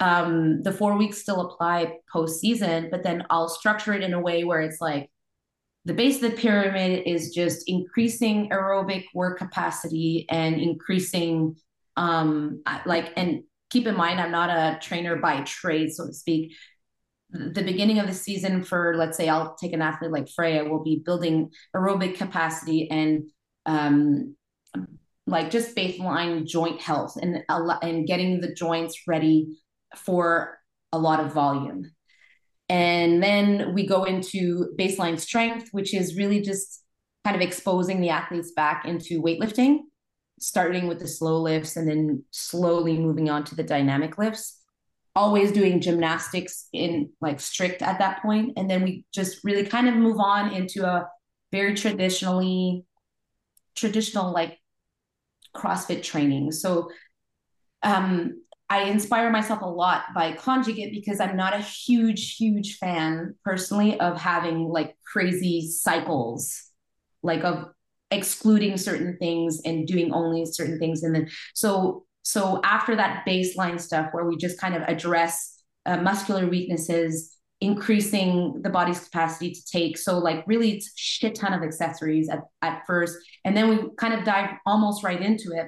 [SPEAKER 2] um, the four weeks still apply post season but then i'll structure it in a way where it's like the base of the pyramid is just increasing aerobic work capacity and increasing um like and keep in mind i'm not a trainer by trade so to speak. The beginning of the season for let's say i'll take an athlete like freya will be building aerobic capacity and um, like just baseline joint health and and getting the joints ready for a lot of volume. And then we go into baseline strength, which is really just kind of exposing the athletes back into weightlifting, starting with the slow lifts and then slowly moving on to the dynamic lifts. Always doing gymnastics in like strict at that point. And then we just really kind of move on into a very traditionally traditional like CrossFit training. So um, I inspire myself a lot by conjugate because I'm not a huge, huge fan personally of having like crazy cycles, like of excluding certain things and doing only certain things. And then so so after that baseline stuff where we just kind of address uh, muscular weaknesses increasing the body's capacity to take. So like really it's shit ton of accessories at, at first. And then we kind of dive almost right into it.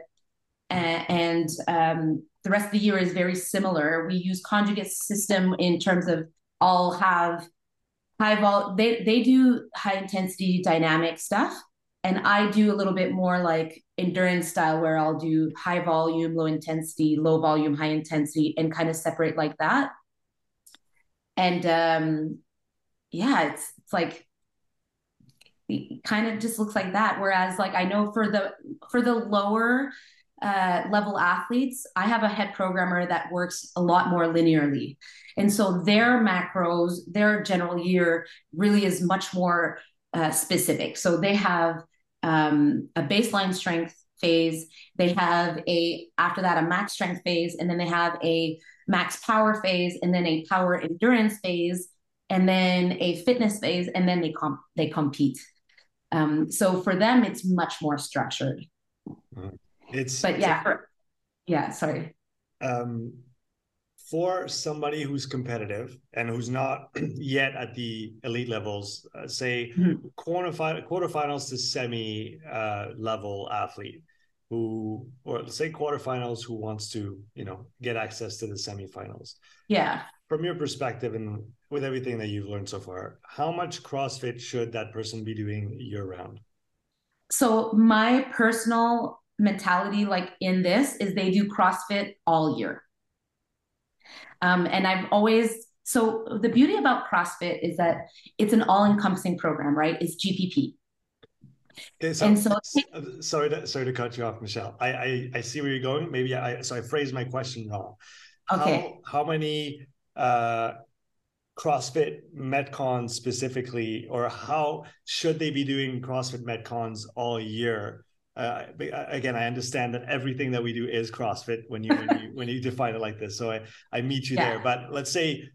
[SPEAKER 2] And, and um, the rest of the year is very similar. We use conjugate system in terms of all have high vol they they do high intensity dynamic stuff. And I do a little bit more like endurance style where I'll do high volume, low intensity, low volume, high intensity, and kind of separate like that and um yeah it's it's like it kind of just looks like that whereas like i know for the for the lower uh, level athletes i have a head programmer that works a lot more linearly and so their macros their general year really is much more uh, specific so they have um, a baseline strength phase they have a after that a max strength phase and then they have a max power phase and then a power endurance phase and then a fitness phase, and then they comp they compete. Um, so for them, it's much more structured.
[SPEAKER 1] Mm-hmm. It's
[SPEAKER 2] but yeah, for, yeah. Sorry.
[SPEAKER 1] Um, for somebody who's competitive and who's not yet at the elite levels, uh, say mm-hmm. quarterfinal, quarterfinals to semi uh, level athlete who, or say quarterfinals who wants to, you know, get access to the semifinals.
[SPEAKER 2] Yeah.
[SPEAKER 1] From your perspective and with everything that you've learned so far, how much CrossFit should that person be doing year round?
[SPEAKER 2] So my personal mentality, like in this, is they do CrossFit all year. Um, and I've always so the beauty about CrossFit is that it's an all-encompassing program, right? It's GPP.
[SPEAKER 1] Okay, so, and so sorry to sorry to cut you off, Michelle. I I, I see where you're going. Maybe I so I phrased my question wrong.
[SPEAKER 2] Okay.
[SPEAKER 1] How, how many uh, CrossFit Metcons specifically, or how should they be doing CrossFit Metcons all year? Uh, again, I understand that everything that we do is CrossFit when you when you, when you define it like this. So I I meet you yeah. there. But let's say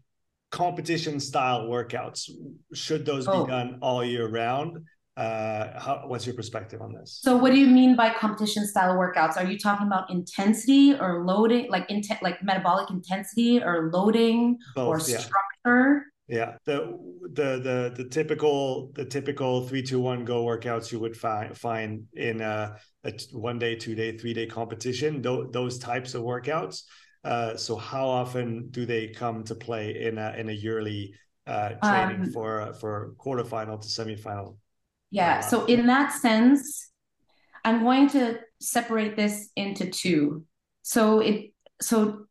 [SPEAKER 1] competition style workouts should those oh. be done all year round? Uh, how, what's your perspective on this?
[SPEAKER 2] So, what do you mean by competition style workouts? Are you talking about intensity or loading, like intent, like metabolic intensity or loading Both, or yeah. structure?
[SPEAKER 1] Yeah, the the the the typical the typical three two one go workouts you would find find in a, a one day, two day, three day competition. Th- those types of workouts. Uh, so, how often do they come to play in a in a yearly uh, training um, for for quarterfinal to semifinal?
[SPEAKER 2] Yeah. So in that sense, I'm going to separate this into two. So it so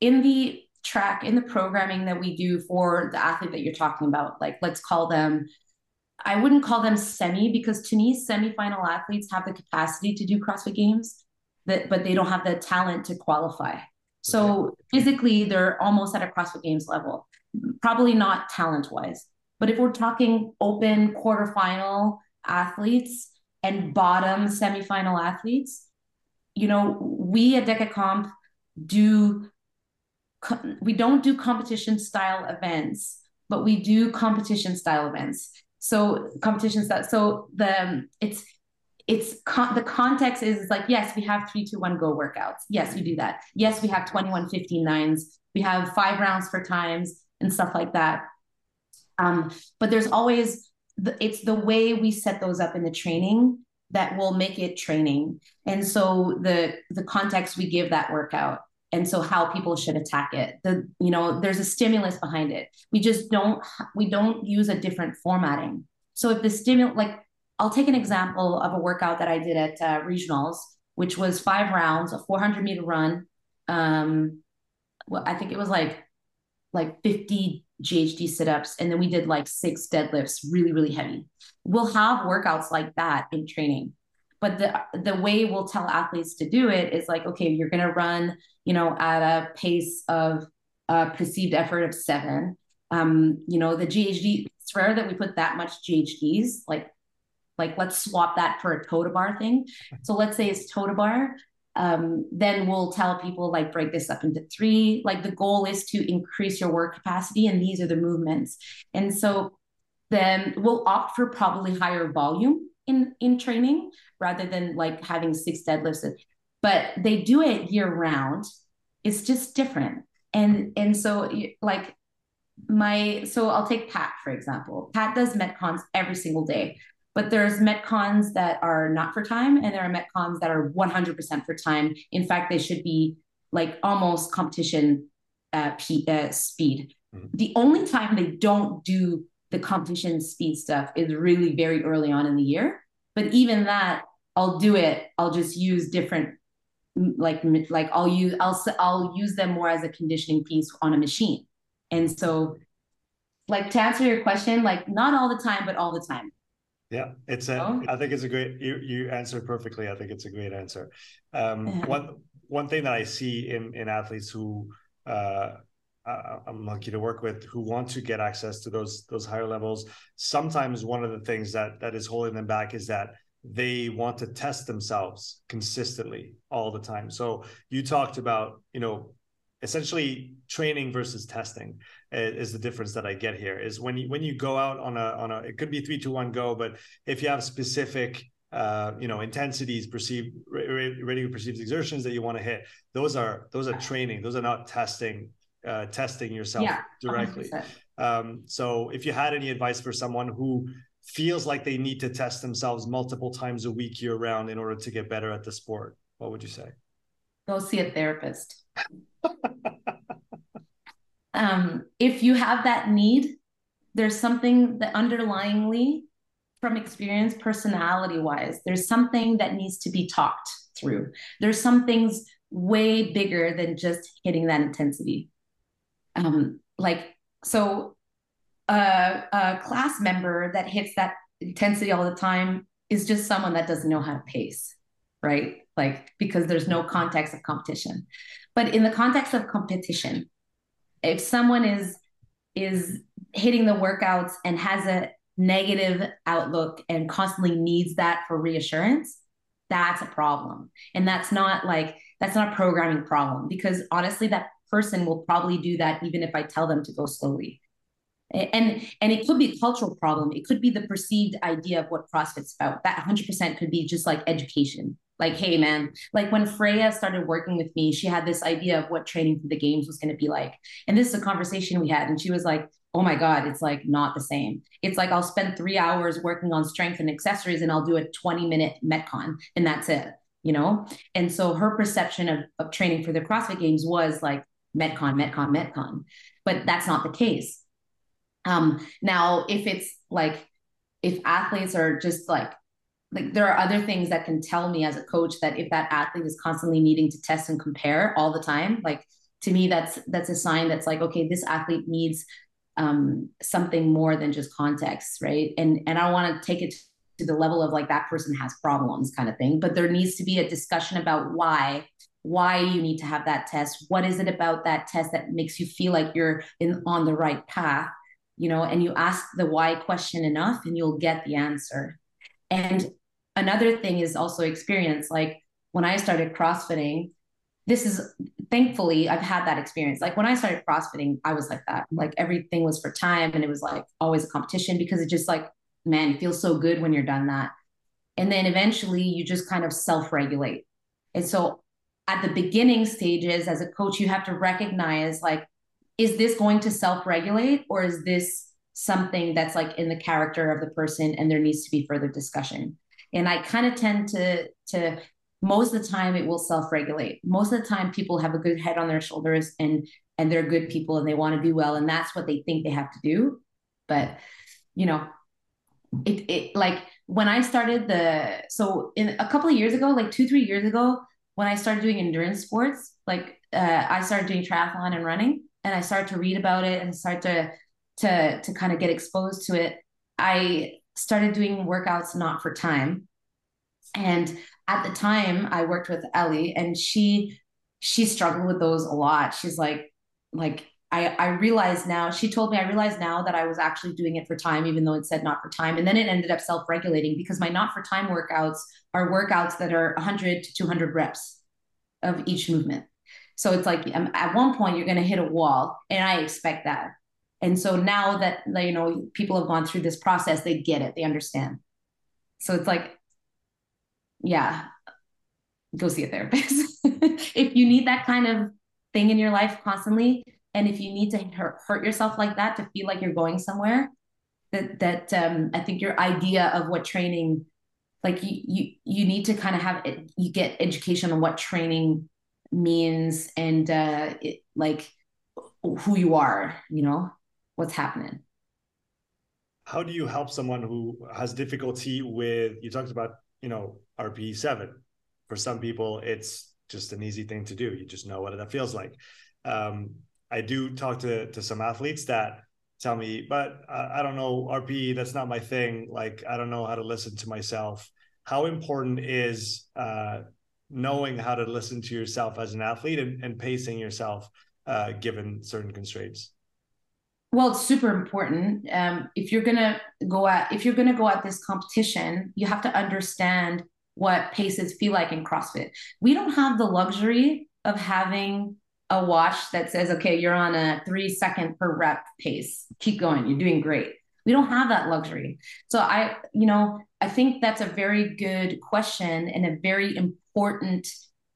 [SPEAKER 2] in the track in the programming that we do for the athlete that you're talking about, like let's call them I wouldn't call them semi because to me, semifinal athletes have the capacity to do CrossFit games, that but they don't have the talent to qualify. So okay. physically, they're almost at a CrossFit Games level, probably not talent wise. But if we're talking open quarterfinal athletes and bottom semifinal athletes, you know, we at DecaComp do we don't do competition style events, but we do competition style events. So competition style. So the it's it's con- the context is like yes we have three two one go workouts yes we do that yes we have 21 15 nines we have five rounds for times and stuff like that um, but there's always the, it's the way we set those up in the training that will make it training. And so the the context we give that workout and so how people should attack it the you know there's a stimulus behind it we just don't we don't use a different formatting so if the stimulus like i'll take an example of a workout that i did at uh, regionals which was five rounds a 400 meter run um well, i think it was like like 50 GHD sit ups, and then we did like six deadlifts, really, really heavy. We'll have workouts like that in training. But the the way we'll tell athletes to do it is like, okay, you're gonna run, you know, at a pace of a perceived effort of seven. Um, you know, the GHD, it's rare that we put that much GHDs. Like, like let's swap that for a toe to bar thing. So let's say it's toe to bar um, then we'll tell people like break this up into three like the goal is to increase your work capacity and these are the movements and so then we'll opt for probably higher volume in in training rather than like having six deadlifts. But they do it year round it's just different. And and so like my so i'll take pat for example. Pat does metcons every single day. But there's metcons that are not for time and there are metcons that are 100% for time. In fact they should be like almost competition uh, p- uh, speed. Mm-hmm. the only time they don't do the competition speed stuff is really very early on in the year but even that i'll do it i'll just use different like like i'll use i'll i'll use them more as a conditioning piece on a machine and so like to answer your question like not all the time but all the time
[SPEAKER 1] yeah, it's a. Oh. I think it's a great. You you answered perfectly. I think it's a great answer. Um, yeah. One one thing that I see in in athletes who uh, I'm lucky to work with who want to get access to those those higher levels. Sometimes one of the things that that is holding them back is that they want to test themselves consistently all the time. So you talked about you know essentially training versus testing is the difference that I get here. Is when you when you go out on a on a it could be three two one go, but if you have specific uh, you know intensities perceived ready perceived exertions that you want to hit, those are those are training. Those are not testing uh, testing yourself yeah, directly. Um, so if you had any advice for someone who feels like they need to test themselves multiple times a week year round in order to get better at the sport, what would you say?
[SPEAKER 2] Go see a therapist. um, if you have that need, there's something that underlyingly, from experience, personality wise, there's something that needs to be talked through. There's some things way bigger than just hitting that intensity. Um, like, so a, a class member that hits that intensity all the time is just someone that doesn't know how to pace, right? Like, because there's no context of competition. But in the context of competition, if someone is is hitting the workouts and has a negative outlook and constantly needs that for reassurance, that's a problem. And that's not like that's not a programming problem because honestly that person will probably do that even if I tell them to go slowly. And and it could be a cultural problem. It could be the perceived idea of what crossfit's about. That 100% could be just like education. Like hey man like when freya started working with me she had this idea of what training for the games was going to be like. And this is a conversation we had and she was like oh my god it's like not the same. It's like i'll spend three hours working on strength and accessories and i'll do a 20 minute metcon and that's it you know? And so her perception of, of training for the crossfit games was like metcon metcon metcon but that's not the case um, now, if it's like, if athletes are just like, like there are other things that can tell me as a coach that if that athlete is constantly needing to test and compare all the time, like to me, that's that's a sign that's like, okay, this athlete needs um, something more than just context, right? And and I want to take it to the level of like that person has problems kind of thing, but there needs to be a discussion about why why you need to have that test what is it about that test that makes you feel like you're in on the right path you know, and you ask the why question enough and you'll get the answer. And another thing is also experience. Like when I started CrossFitting, this is thankfully I've had that experience. Like when I started CrossFitting, I was like that. Like everything was for time and it was like always a competition because it just like, man, it feels so good when you're done that. And then eventually you just kind of self regulate. And so at the beginning stages as a coach, you have to recognize like, is this going to self-regulate or is this something that's like in the character of the person and there needs to be further discussion? And i kind of tend to to most of the time it will self-regulate. Most of the time people have a good head on their shoulders and and they're good people and they want to do well and that's what they think they have to do. But you know it it like when i started the so in a couple of years ago like two three years ago when i started doing endurance sports like uh, i started doing triathlon and running and I started to read about it and start to to to kind of get exposed to it, I started doing workouts not for time. And at the time, I worked with Ellie, and she she struggled with those a lot. She's like, like I I realized now. She told me I realized now that I was actually doing it for time, even though it said not for time. And then it ended up self regulating because my not for time workouts are workouts that are 100 to 200 reps of each movement. So it's like um, at one point you're going to hit a wall, and I expect that. And so now that you know people have gone through this process, they get it, they understand. So it's like, yeah, go see a therapist if you need that kind of thing in your life constantly, and if you need to hurt, yourself like that to feel like you're going somewhere. That that um, I think your idea of what training like you you you need to kind of have it, you get education on what training means and uh, it, like who you are, you know, what's happening.
[SPEAKER 1] How do you help someone who has difficulty with, you talked about, you know, RPE7. For some people, it's just an easy thing to do. You just know what that feels like. Um, I do talk to, to some athletes that tell me, but I, I don't know RPE, that's not my thing. Like, I don't know how to listen to myself. How important is uh, knowing how to listen to yourself as an athlete and, and pacing yourself uh, given certain constraints
[SPEAKER 2] well it's super important um, if you're gonna go at if you're gonna go at this competition you have to understand what paces feel like in crossfit we don't have the luxury of having a watch that says, okay, you're on a three second per rep pace. Keep going. You're doing great. We don't have that luxury. So I, you know, I think that's a very good question and a very important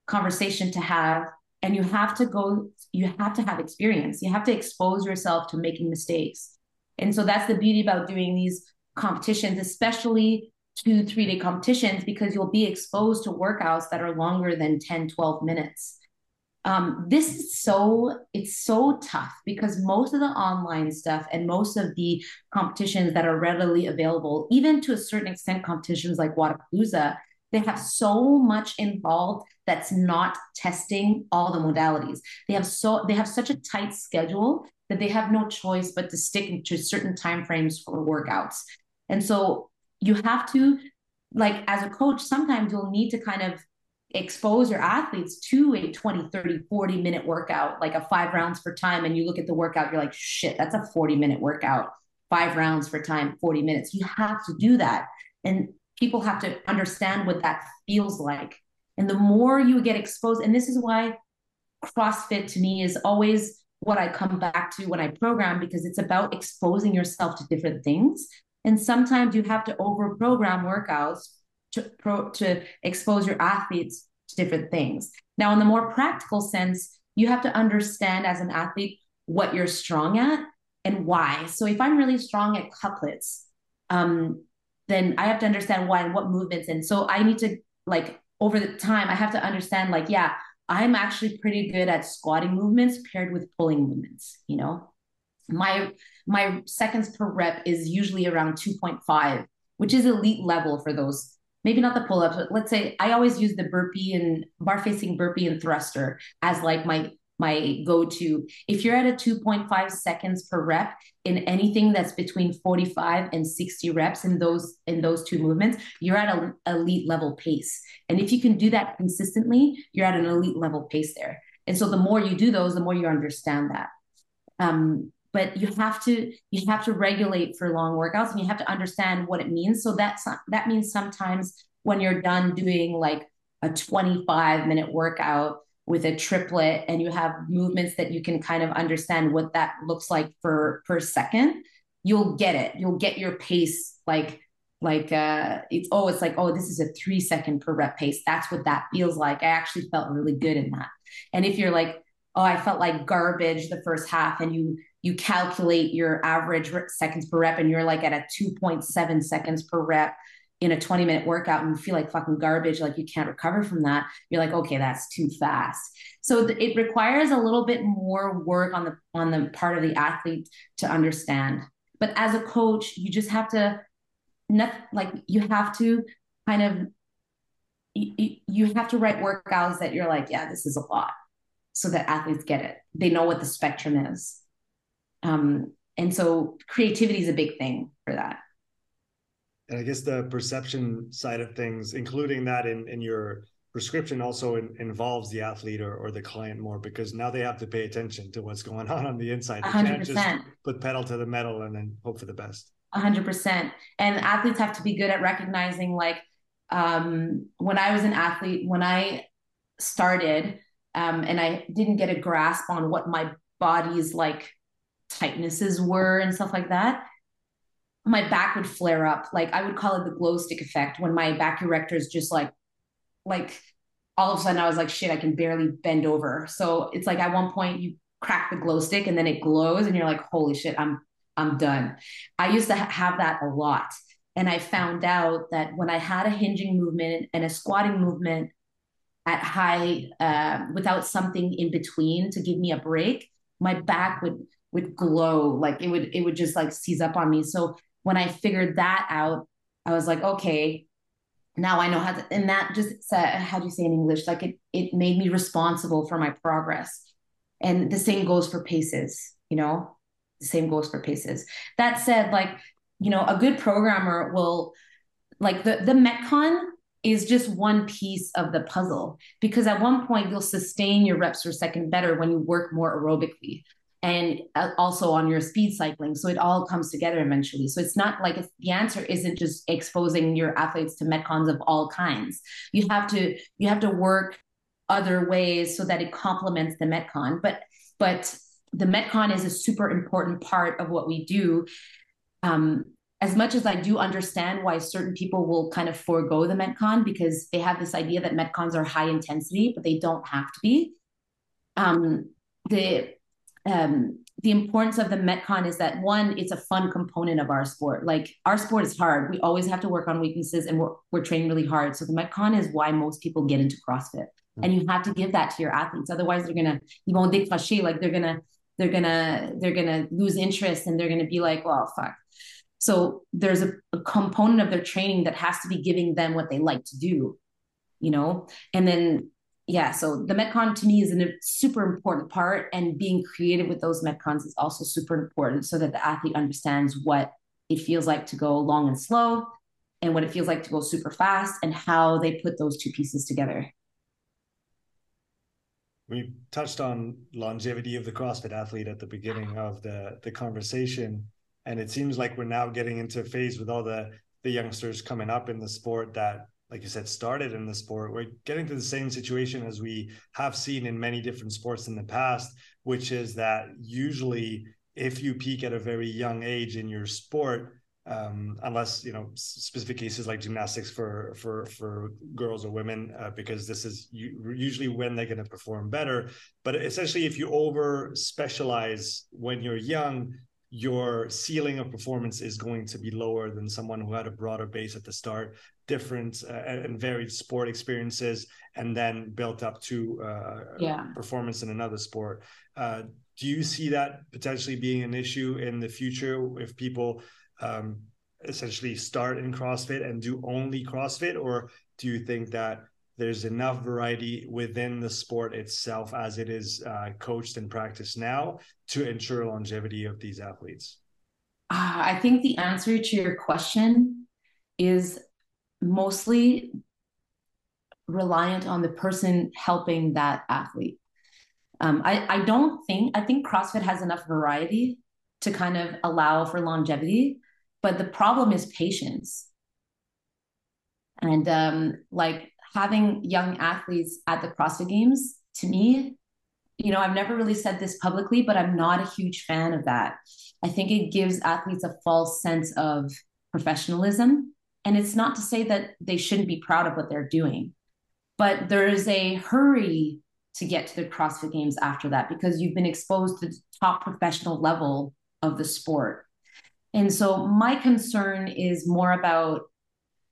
[SPEAKER 2] conversation to have. And you have to go, you have to have experience. You have to expose yourself to making mistakes. And so that's the beauty about doing these competitions, especially two, three day competitions, because you'll be exposed to workouts that are longer than 10, 12 minutes um, this is so it's so tough because most of the online stuff and most of the competitions that are readily available even to a certain extent competitions like wodapalooza they have so much involved that's not testing all the modalities. They have so they have such a tight schedule that they have no choice but to stick to certain time frames for workouts. And so you have to like as a coach sometimes you'll need to kind of expose your athletes to a 20 30 40 minute workout like a five rounds for time and you look at the workout you're like shit that's a 40 minute workout. Five rounds for time 40 minutes. You have to do that. And people have to understand what that feels like. And the more you get exposed and this is why crossfit to me is always what i come back to when i program because it's about exposing yourself to different things. And sometimes you have to over program workouts to pro, to expose your athletes to different things. Now, in the more practical sense, you have to understand as an athlete what you're strong at and why. So, if I'm really strong at couplets, um, then I have to understand why and what movements. And so, I need to like over the time, I have to understand like, yeah, I'm actually pretty good at squatting movements paired with pulling movements. You know, my my seconds per rep is usually around 2.5, which is elite level for those maybe not the pull ups, but let's say I always use the burpee and bar facing burpee and thruster as like my my go to. If you're at a 2.5 seconds per rep in anything that's between 45 and 60 reps in those in those two movements, you're at an elite level pace. And if you can do that consistently, you're at an elite level pace there. And so the more you do those, the more you understand that. Um, but you have to you have to regulate for long workouts and you have to understand what it means. So that's that means sometimes when you're done doing like a 25 minute workout with a triplet and you have movements that you can kind of understand what that looks like for per second you'll get it. You'll get your pace like like uh it's oh it's like oh this is a three second per rep pace. That's what that feels like. I actually felt really good in that. And if you're like oh i felt like garbage the first half and you you calculate your average seconds per rep and you're like at a 2.7 seconds per rep in a 20 minute workout and you feel like fucking garbage, like you can't recover from that, you're like, okay, that's too fast. So th- it requires a little bit more work on the on the part of the athlete to understand. But as a coach, you just have to, not, like you have to kind of, you, you have to write workouts that you're like, yeah, this is a lot, so that athletes get it. They know what the spectrum is. Um, and so creativity is a big thing for that.
[SPEAKER 1] And I guess the perception side of things, including that in, in your prescription, also in, involves the athlete or, or the client more because now they have to pay attention to what's going on on the inside. They
[SPEAKER 2] 100%.
[SPEAKER 1] can't just put pedal to the metal and then hope for the best.
[SPEAKER 2] 100%. And athletes have to be good at recognizing, like, um, when I was an athlete, when I started um, and I didn't get a grasp on what my body's like tightnesses were and stuff like that, my back would flare up. Like I would call it the glow stick effect when my back erectors just like, like all of a sudden I was like, shit, I can barely bend over. So it's like at one point you crack the glow stick and then it glows and you're like, holy shit, I'm, I'm done. I used to ha- have that a lot. And I found out that when I had a hinging movement and a squatting movement at high, uh, without something in between to give me a break, my back would would glow like it would it would just like seize up on me. So when i figured that out i was like okay now i know how to and that just said how do you say in english? Like it it made me responsible for my progress. And the same goes for paces you know? The same goes for paces. That said like you know a good programmer will like the the metcon is just one piece of the puzzle because at one point you'll sustain your reps per second better when you work more aerobically and uh, also on your speed cycling. So it all comes together eventually. So it's not like it's, the answer isn't just exposing your athletes to metcons of all kinds. You have to you have to work other ways so that it complements the metcon but but the metcon is a super important part of what we do um, as much as I do understand why certain people will kind of forego the Metcon because they have this idea that Metcons are high intensity, but they don't have to be. Um, the um, the importance of the Metcon is that one, it's a fun component of our sport. Like our sport is hard. We always have to work on weaknesses and we're, we're training really hard. So the Metcon is why most people get into CrossFit. Mm-hmm. And you have to give that to your athletes. Otherwise they're gonna, you won't décrocher, like they're gonna, they're gonna, they're gonna lose interest and they're gonna be like, well, fuck so there's a, a, component of their training that has to be giving them what they like to do, you know? And then, yeah, so the Metcon to me is a super important part. And being creative with those Metcons is also super important so that the athlete understands what it feels like to go long and slow and what it feels like to go super fast and how they put those two pieces together.
[SPEAKER 1] We touched on longevity of the CrossFit athlete at the beginning of the, the conversation and it seems like we're now getting into a phase with all the the youngsters coming up in the sport that like you said started in the sport. We're getting to the same situation as we have seen in many different sports in the past which is that usually if you peak at a very young age in your sport um, unless you know specific cases like gymnastics for for for girls or women uh, because this is usually when they're going to perform better. But essentially if you over specialize when you're young your ceiling of performance is going to be lower than someone who had a broader base at the start, different uh, and varied sport experiences, and then built up to uh, yeah. performance in another sport. Uh, do you see that potentially being an issue in the future if people um, essentially start in CrossFit and do only CrossFit, or do you think that there's enough variety within the sport itself as it is uh, coached and practiced now to ensure longevity of these athletes?
[SPEAKER 2] Uh, I think the answer to your question is mostly reliant on the person helping that athlete. Um, I, I don't think, I think CrossFit has enough variety to kind of allow for longevity, but the problem is patience. And um, like having young athletes at the CrossFit Games, to me, you know, I've never really said this publicly, but I'm not a huge fan of that. I think it gives athletes a false sense of professionalism. And it's not to say that they shouldn't be proud of what they're doing, but there is a hurry to get to the CrossFit Games after that because you've been exposed to the top professional level of the sport. And so my concern is more about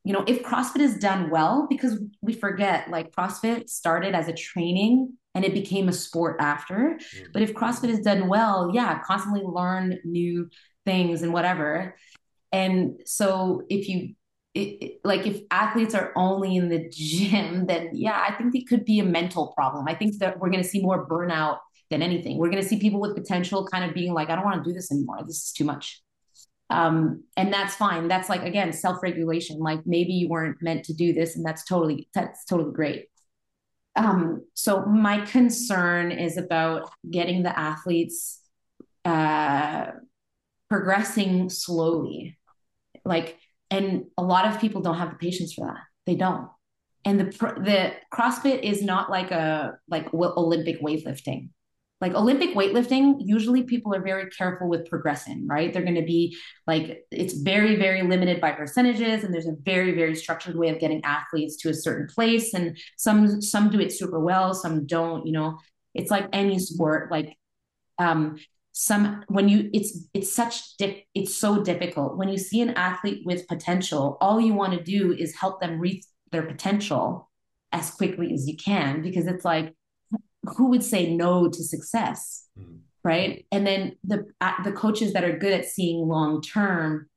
[SPEAKER 2] you know, if CrossFit is done well, because we forget like CrossFit started as a training and it became a sport after. Mm-hmm. But if CrossFit is done well, yeah, constantly learn new things and whatever. And so if you it, it, like if athletes are only in the gym, then yeah, I think it could be a mental problem. I think that we're going to see more burnout than anything. We're going to see people with potential kind of being like, I don't want to do this anymore. This is too much um and that's fine. That's like again self-regulation. Like maybe you weren't meant to do this and that's totally that's totally great. Um so my concern is about getting the athletes uh progressing slowly. Like and a lot of people don't have the patience for that. They don't. And the the crossfit is not like a like olympic weightlifting like Olympic weightlifting, usually people are very careful with progressing, right? They're going to be like, it's very, very limited by percentages, and there's a very, very structured way of getting athletes to a certain place. And some some do it super well, some don't. You know, it's like any sport. Like, um, some when you it's it's such dip, it's so difficult when you see an athlete with potential. All you want to do is help them reach their potential as quickly as you can because it's like who would say no to success mm. right? And then the uh, the coaches that are good at seeing long term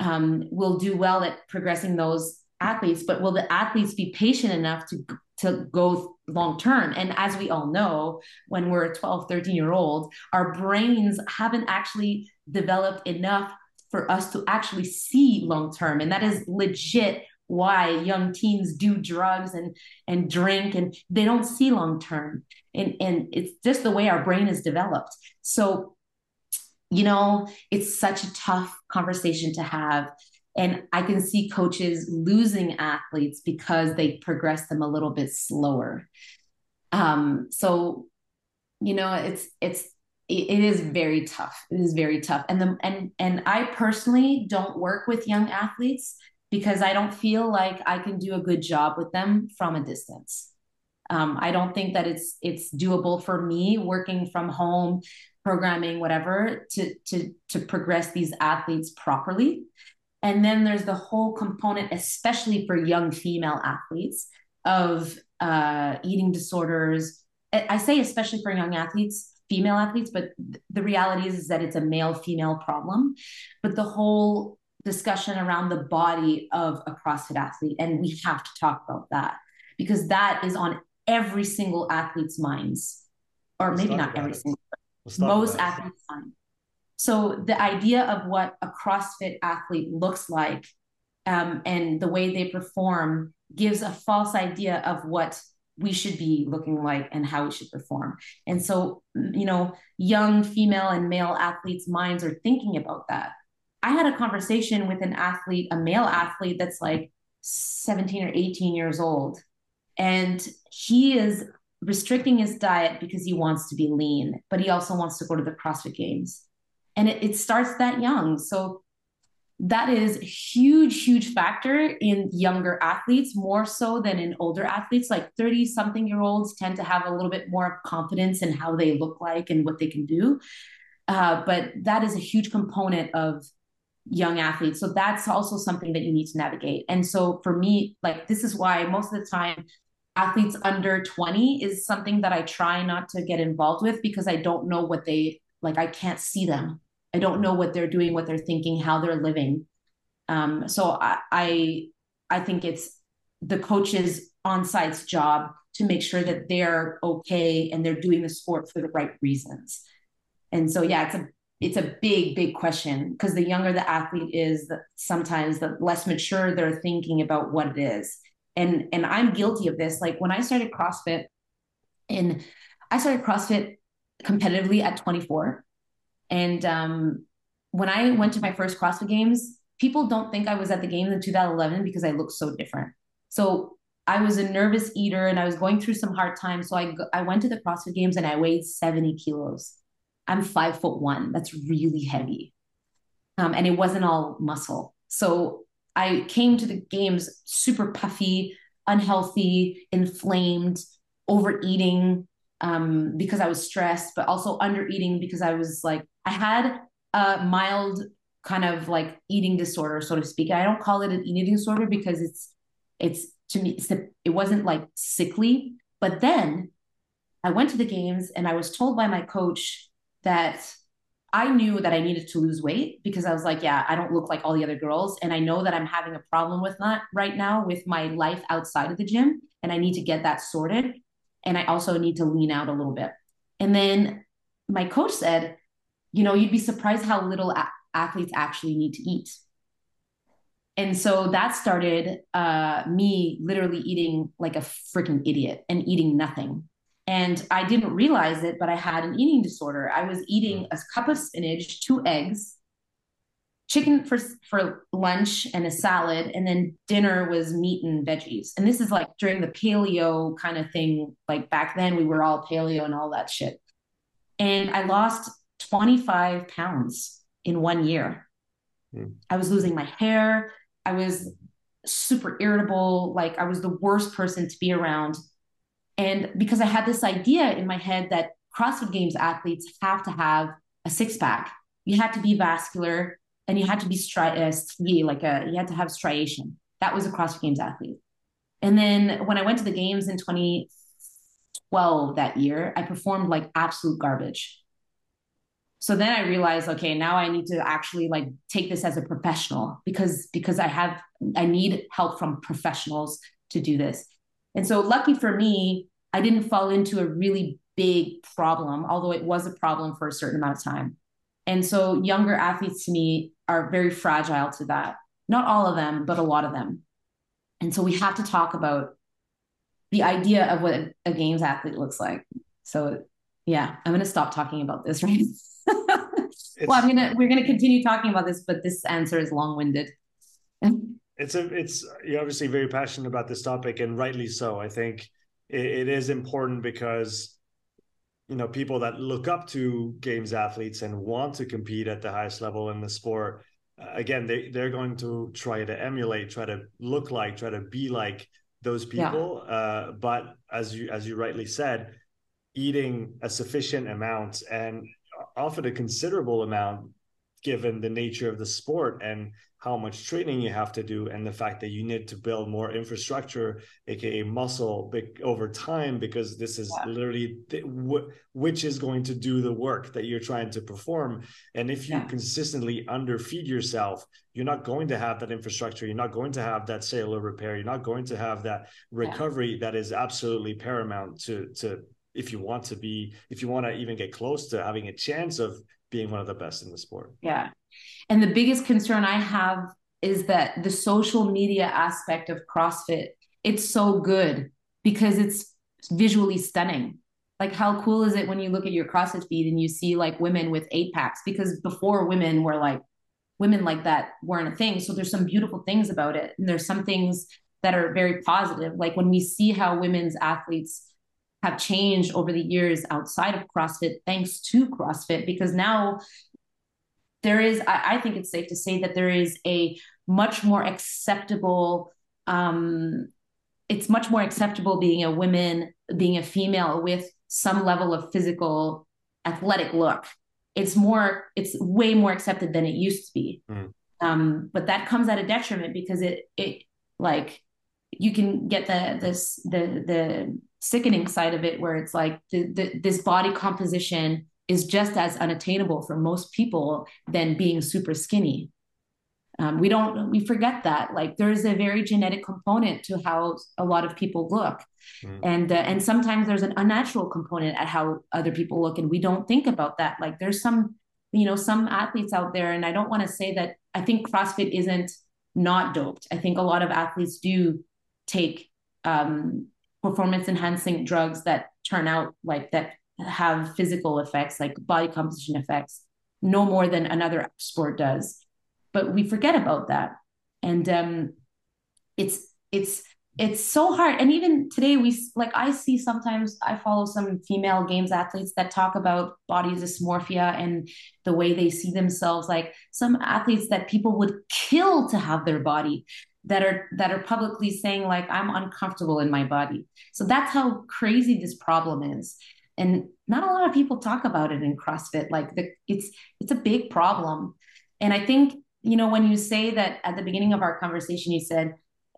[SPEAKER 2] um, will do well at progressing those athletes but will the athletes be patient enough to to go long term? And as we all know when we're 12 13 year old our brains haven't actually developed enough for us to actually see long term. And that is legit why young teens do drugs and and drink and they don't see long term. And and it's just the way our brain is developed. So you know it's such a tough conversation to have. And i can see coaches losing athletes because they progress them a little bit slower. Um, so, you know, it's it's it is very tough. It is very tough. And the and and I personally don't work with young athletes because I don't feel like I can do a good job with them from a distance. Um, I don't think that it's it's doable for me working from home, programming, whatever, to to to progress these athletes properly. And then there's the whole component, especially for young female athletes, of uh, eating disorders. I say especially for young athletes, female athletes, but the reality is, is that it's a male female problem. But the whole discussion around the body of a CrossFit athlete, and we have to talk about that because that is on every single athlete's minds, or Let's maybe not every it. single, most athletes' minds. So the idea of what a CrossFit athlete looks like um, and the way they perform gives a false idea of what we should be looking like and how we should perform. And so, you know, young female and male athletes' minds are thinking about that. I had a conversation with an athlete, a male athlete that's like 17 or 18 years old, and he is restricting his diet because he wants to be lean, but he also wants to go to the CrossFit Games. And it, it starts that young. So that is a huge huge factor in younger athletes more so than in older athletes. Like 30 something year olds tend to have a little bit more confidence in how they look like and what they can do. Uh, but that is a huge component of young athletes so that's also something that you need to navigate and so for me like this is why most of the time athletes under 20 is something that i try not to get involved with because i don't know what they like i can't see them I don't know what they're doing, what they're thinking, how they're living. Um, so I, I, I think it's the coach's on site's job to make sure that they're okay and they're doing the sport for the right reasons. And so yeah, it's a it's a big big question because the younger the athlete is, sometimes the less mature they're thinking about what it is. And and I'm guilty of this. Like when I started CrossFit, and I started CrossFit competitively at 24 and um, when I went to my first CrossFit Games, people don't think I was at the games in 2011 because I looked so different. So I was a nervous eater and I was going through some hard times. So I I went to the CrossFit Games and I weighed 70 kilos. I'm five foot one. That's really heavy. Um, and it wasn't all muscle. So I came to the games super puffy, unhealthy, inflamed, overeating um, because I was stressed, but also undereating because I was like I had a mild kind of like eating disorder, so to speak. I don't call it an eating disorder because it's it's to me it's the, it wasn't like sickly. But then I went to the games and I was told by my coach that I knew that I needed to lose weight because I was like, yeah, I don't look like all the other girls. And I know that I'm having a problem with that right now with my life outside of the gym. And I need to get that sorted. And I also need to lean out a little bit. And then my coach said, you know, you'd be surprised how little a- athletes actually need to eat. And so that started uh, me literally eating like a freaking idiot and eating nothing. And I didn't realize it, but I had an eating disorder. I was eating a cup of spinach, two eggs, chicken for for lunch and a salad and then dinner was meat and veggies and this is like during the paleo kind of thing like back then we were all paleo and all that shit and i lost 25 pounds in one year. Mm. I was losing my hair. I was super irritable. Like I was the worst person to be around. And because I had this idea in my head that CrossFit Games athletes have to have a six pack, you had to be vascular and you had to be stri- uh, like a, you had to have striation. That was a CrossFit Games athlete. And then when I went to the games in 2012 that year, I performed like absolute garbage so then i realized okay now i need to actually like take this as a professional because because i have i need help from professionals to do this and so lucky for me i didn't fall into a really big problem although it was a problem for a certain amount of time. And so younger athletes to me are very fragile to that. Not all of them but a lot of them. And so we have to talk about the idea of what a games athlete looks like. So yeah i'm going to stop talking about this right? Well, I'm gonna we're gonna continue talking about this, but this answer is long winded.
[SPEAKER 1] it's a it's you're obviously very passionate about this topic, and rightly so. I think it, it is important because you know people that look up to games athletes and want to compete at the highest level in the sport uh, again they they're going to try to emulate try to look like try to be like those people yeah. uh, but as you as you rightly said eating a sufficient amount and often a considerable amount given the nature of the sport and how much training you have to do and the fact that you need to build more infrastructure aka muscle over time because this is yeah. literally which is going to do the work that you're trying to perform and if you yeah. consistently underfeed yourself you're not going to have that infrastructure you're not going to have that cellular repair you're not going to have that recovery yeah. that is absolutely paramount to to if you want to be if you want to even get close to having a chance of being one of the best in the sport.
[SPEAKER 2] Yeah. And the biggest concern I have is that the social media aspect of CrossFit, it's so good because it's visually stunning. Like how cool is it when you look at your CrossFit feed and you see like women with eight packs? Because before women were like women like that weren't a thing. So there's some beautiful things about it. And there's some things that are very positive. Like when we see how women's athletes have changed over the years outside of CrossFit, thanks to CrossFit, because now there is, I, I think it's safe to say that there is a much more acceptable, um, it's much more acceptable being a woman, being a female with some level of physical athletic look. It's more, it's way more accepted than it used to be. Mm. Um, but that comes at a detriment because it, it like you can get the this the the sickening side of it where it's like the, the, this body composition is just as unattainable for most people than being super skinny. Um, we don't we forget that like there's a very genetic component to how a lot of people look. Mm. and uh, and sometimes there's an unnatural component at how other people look and we don't think about that. Like there's some you know some athletes out there and i don't want to say that i think crossfit isn't not doped. I think a lot of athletes do take um, performance enhancing drugs that turn out like that have physical effects like body composition effects no more than another sport does. But we forget about that. And um, it's it's it's so hard. And even today we like i see sometimes i follow some female games athletes that talk about body dysmorphia and the way they see themselves. Like some athletes that people would kill to have their body that are that are publicly saying like i'm uncomfortable in my body. So that's how crazy this problem is. And not a lot of people talk about it in crossfit. Like the, it's it's a big problem. And i think you know when you say that at the beginning of our conversation you said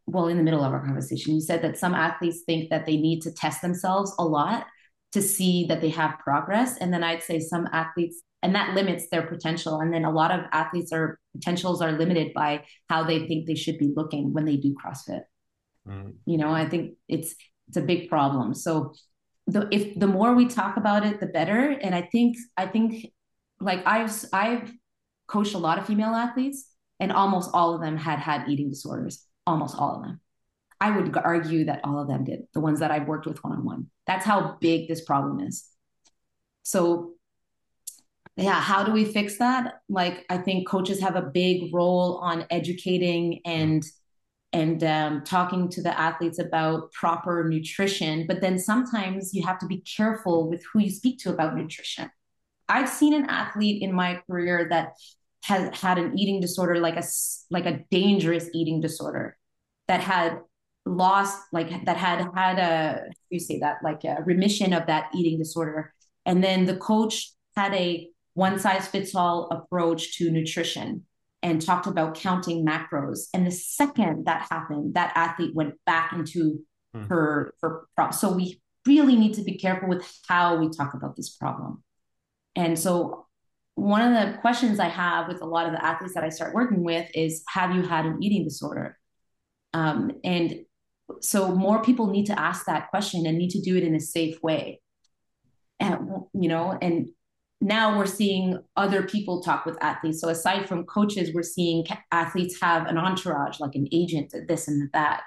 [SPEAKER 2] well in the middle of our conversation you said that some athletes think that they need to test themselves a lot to see that they have progress. And then i'd say some athletes and that limits their potential. And then a lot of athletes are potentials are limited by how they think they should be looking when they do crossfit. Mm. you know i think it's it's a big problem. So the if the more we talk about it the better. And i think i think like i've i've coached a lot of female athletes and almost all of them had had eating disorders. Almost all of them. I would argue that all of them did the ones that i've worked with one-on-one. That's how big this problem is. So yeah how do we fix that? Like i think coaches have a big role on educating and and um, talking to the athletes about proper nutrition but then sometimes you have to be careful with who you speak to about nutrition. I've seen an athlete in my career that has had an eating disorder like a like a dangerous eating disorder that had lost like that had had a you say that? Like a remission of that eating disorder. And then the coach had a one size fits all approach to nutrition and talked about counting macros. And the second that happened, that athlete went back into hmm. her her problem. So we really need to be careful with how we talk about this problem. And so one of the questions I have with a lot of the athletes that I start working with is, have you had an eating disorder? Um, and so more people need to ask that question and need to do it in a safe way. And, you know, and now we're seeing other people talk with athletes. So aside from coaches, we're seeing athletes have an entourage, like an agent, this and that.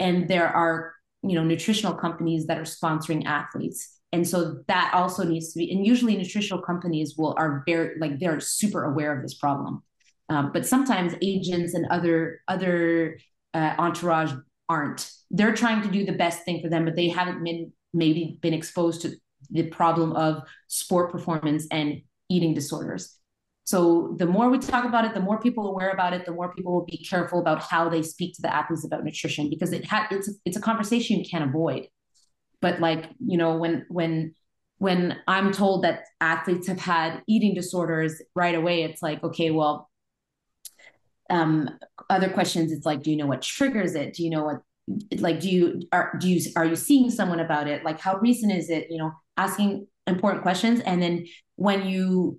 [SPEAKER 2] And there are, you know, nutritional companies that are sponsoring athletes. And so that also needs to be, and usually nutritional companies will are very like they're super aware of this problem. Um, but sometimes agents and other other uh, entourage aren't. They're trying to do the best thing for them, but they haven't been maybe been exposed to the problem of sport performance and eating disorders. So the more we talk about it, the more people aware about it, the more people will be careful about how they speak to the athletes about nutrition because it ha- it's it's a conversation you can't avoid. But like you know when when when I'm told that athletes have had eating disorders right away, it's like okay, well, um, other questions. It's like, do you know what triggers it? Do you know what like do you are do you are you seeing someone about it? Like how recent is it? You know, asking important questions, and then when you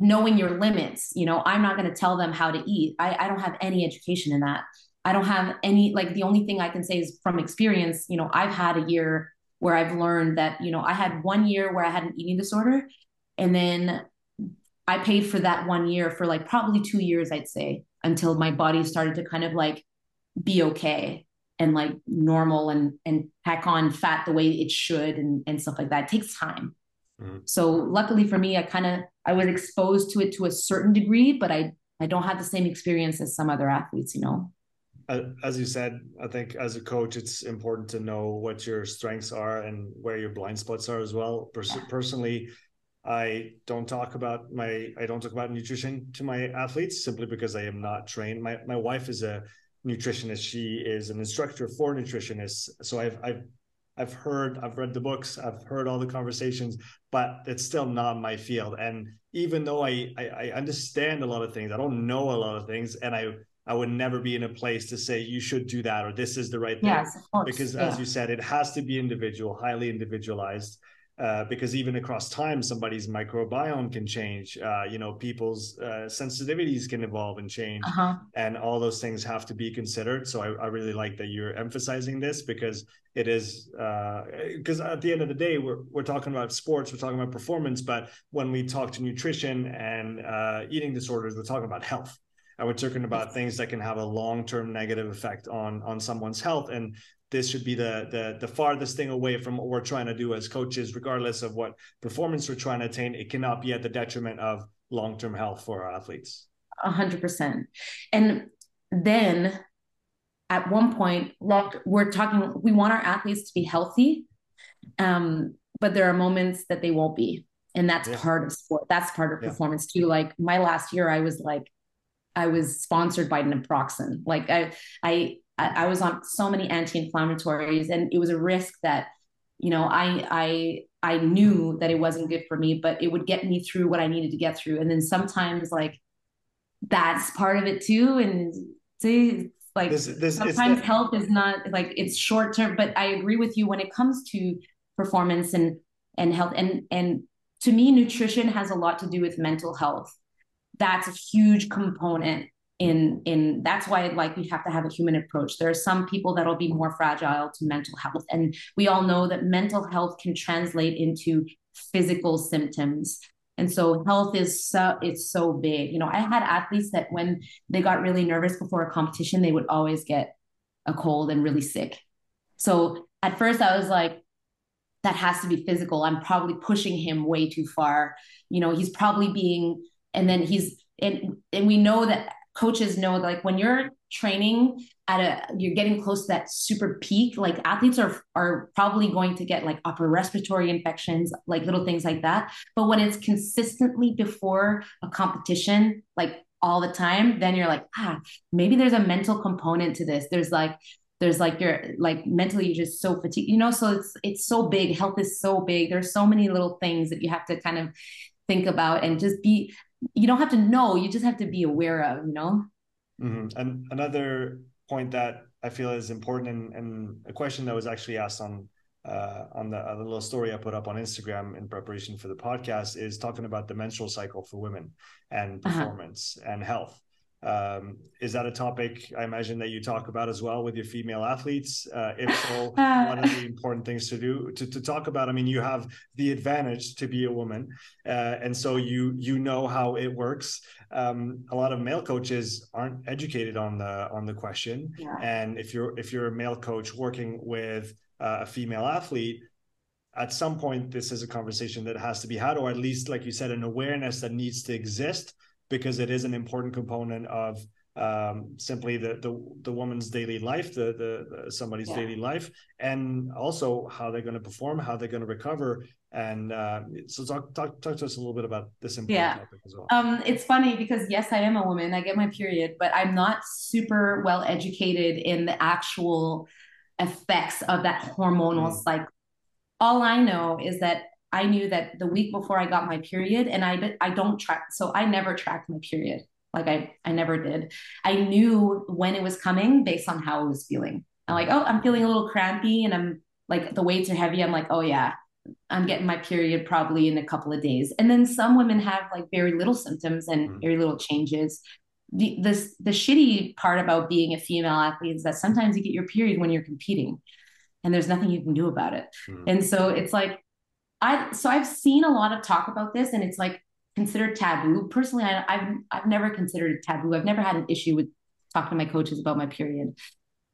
[SPEAKER 2] knowing your limits you know i'm not going to tell them how to eat. I, I don't have any education in that. I don't have any like the only thing i can say is from experience you know i've had a year where i've learned that you know i had one year where i had an eating disorder and then i paid for that one year for like probably two years i'd say until my body started to kind of like be okay and like normal and and pack on fat the way it should and and stuff like that it takes time mm-hmm. so luckily for me i kind of I was exposed to it to a certain degree, but I I don't have the same experience as some other athletes, you know.
[SPEAKER 1] As you said, I think as a coach, it's important to know what your strengths are and where your blind spots are as well. Pers-. Personally, I don't talk about my I don't talk about nutrition to my athletes simply because I am not trained. My my wife is a nutritionist. She is an instructor for nutritionists. So I've I've I've heard, I've read the books, I've heard all the conversations, but it's still not my field. And even though I, I, I understand a lot of things, I don't know a lot of things, and I I would never be in a place to say you should do that or this is the right thing.
[SPEAKER 2] Yes, of course.
[SPEAKER 1] Because
[SPEAKER 2] yeah.
[SPEAKER 1] as you said, it has to be individual, highly individualized. Uh, because even across time, somebody's microbiome can change. Uh, you know, people's uh, sensitivities can evolve and change, uh-huh. and all those things have to be considered. So I, I, really like that you're emphasizing this because it is because uh, at the end of the day, we're we're talking about sports, we're talking about performance, but when we talk to nutrition and uh, eating disorders, we're talking about health and we're talking about things that can have a long-term negative effect on on someone's health and this should be the, the the farthest thing away from what we're trying to do as coaches regardless of what performance we're trying to attain. It cannot be at the detriment of long-term health for our athletes.
[SPEAKER 2] A hundred percent. And then at one point look we're talking we want our athletes to be healthy um, but there are moments that they won't be. And that's yeah. part of sport. That's part of yeah. performance too. Like my last year i was like i was sponsored by naproxen. Like i i I, I was on so many anti-inflammatories, and it was a risk that you know I I I knew that it wasn't good for me, but it would get me through what I needed to get through. And then sometimes like that's part of it too. And see, like this, this, sometimes health is not like it's short term. But I agree with you when it comes to performance and and health and and to me, nutrition has a lot to do with mental health. That's a huge component in in that's why like we have to have a human approach. There are some people that'll be more fragile to mental health and we all know that mental health can translate into physical symptoms. And so health is so it's so big. You know i had athletes that when they got really nervous before a competition they would always get a cold and really sick. So at first i was like that has to be physical. I'm probably pushing him way too far. You know he's probably being and then he's and and we know that coaches know like when you're training at a you're getting close to that super peak like athletes are are probably going to get like upper respiratory infections like little things like that. But when it's consistently before a competition like all the time then you're like ah maybe there's a mental component to this. There's like there's like you're like mentally you're just so fatigued you know? So it's it's so big. Health is so big. There's so many little things that you have to kind of think about and just be you don't have to know you just have to be aware of you know
[SPEAKER 1] mm-hmm. and another point that i feel is important and, and a question that was actually asked on uh, on the, the, little story I put up on Instagram in preparation for the podcast is talking about the menstrual cycle for women and uh-huh. performance uh-huh. and health. Um, is that a topic I imagine that you talk about as well with your female athletes? Uh, if so, one of the important things to do to, to talk about? I mean, you have the advantage to be a woman, uh, and so you you know how it works. Um, a lot of male coaches aren't educated on the on the question, yeah. and if you're if you're a male coach working with uh, a female athlete, at some point this is a conversation that has to be had, or at least, like you said, an awareness that needs to exist because it is an important component of um, simply the, the the woman's daily life, the the, the somebody's yeah. daily life, and also how they're going to perform, how they're going to recover. And uh, so, talk, talk talk to us a little bit about this important
[SPEAKER 2] yeah. topic as well. Um, it's funny because yes, I am a woman. I get my period, but I'm not super well educated in the actual effects of that hormonal mm. cycle. All I know is that I knew that the week before I got my period, and I I don't track, so I never tracked my period. Like I, I never did. I knew when it was coming based on how I was feeling. I'm like, oh, I'm feeling a little crampy and I'm like, the weights are heavy. I'm like, oh yeah, I'm getting my period probably in a couple of days. And then some women have like very little symptoms and mm-hmm. very little changes. The, this, the shitty part about being a female athlete is that sometimes you get your period when you're competing and there's nothing you can do about it. Mm-hmm. And so it's like, I, so I've seen a lot of talk about this and it's like, considered taboo. Personally, I, have I've never considered it taboo. I've never had an issue with talking to my coaches about my period.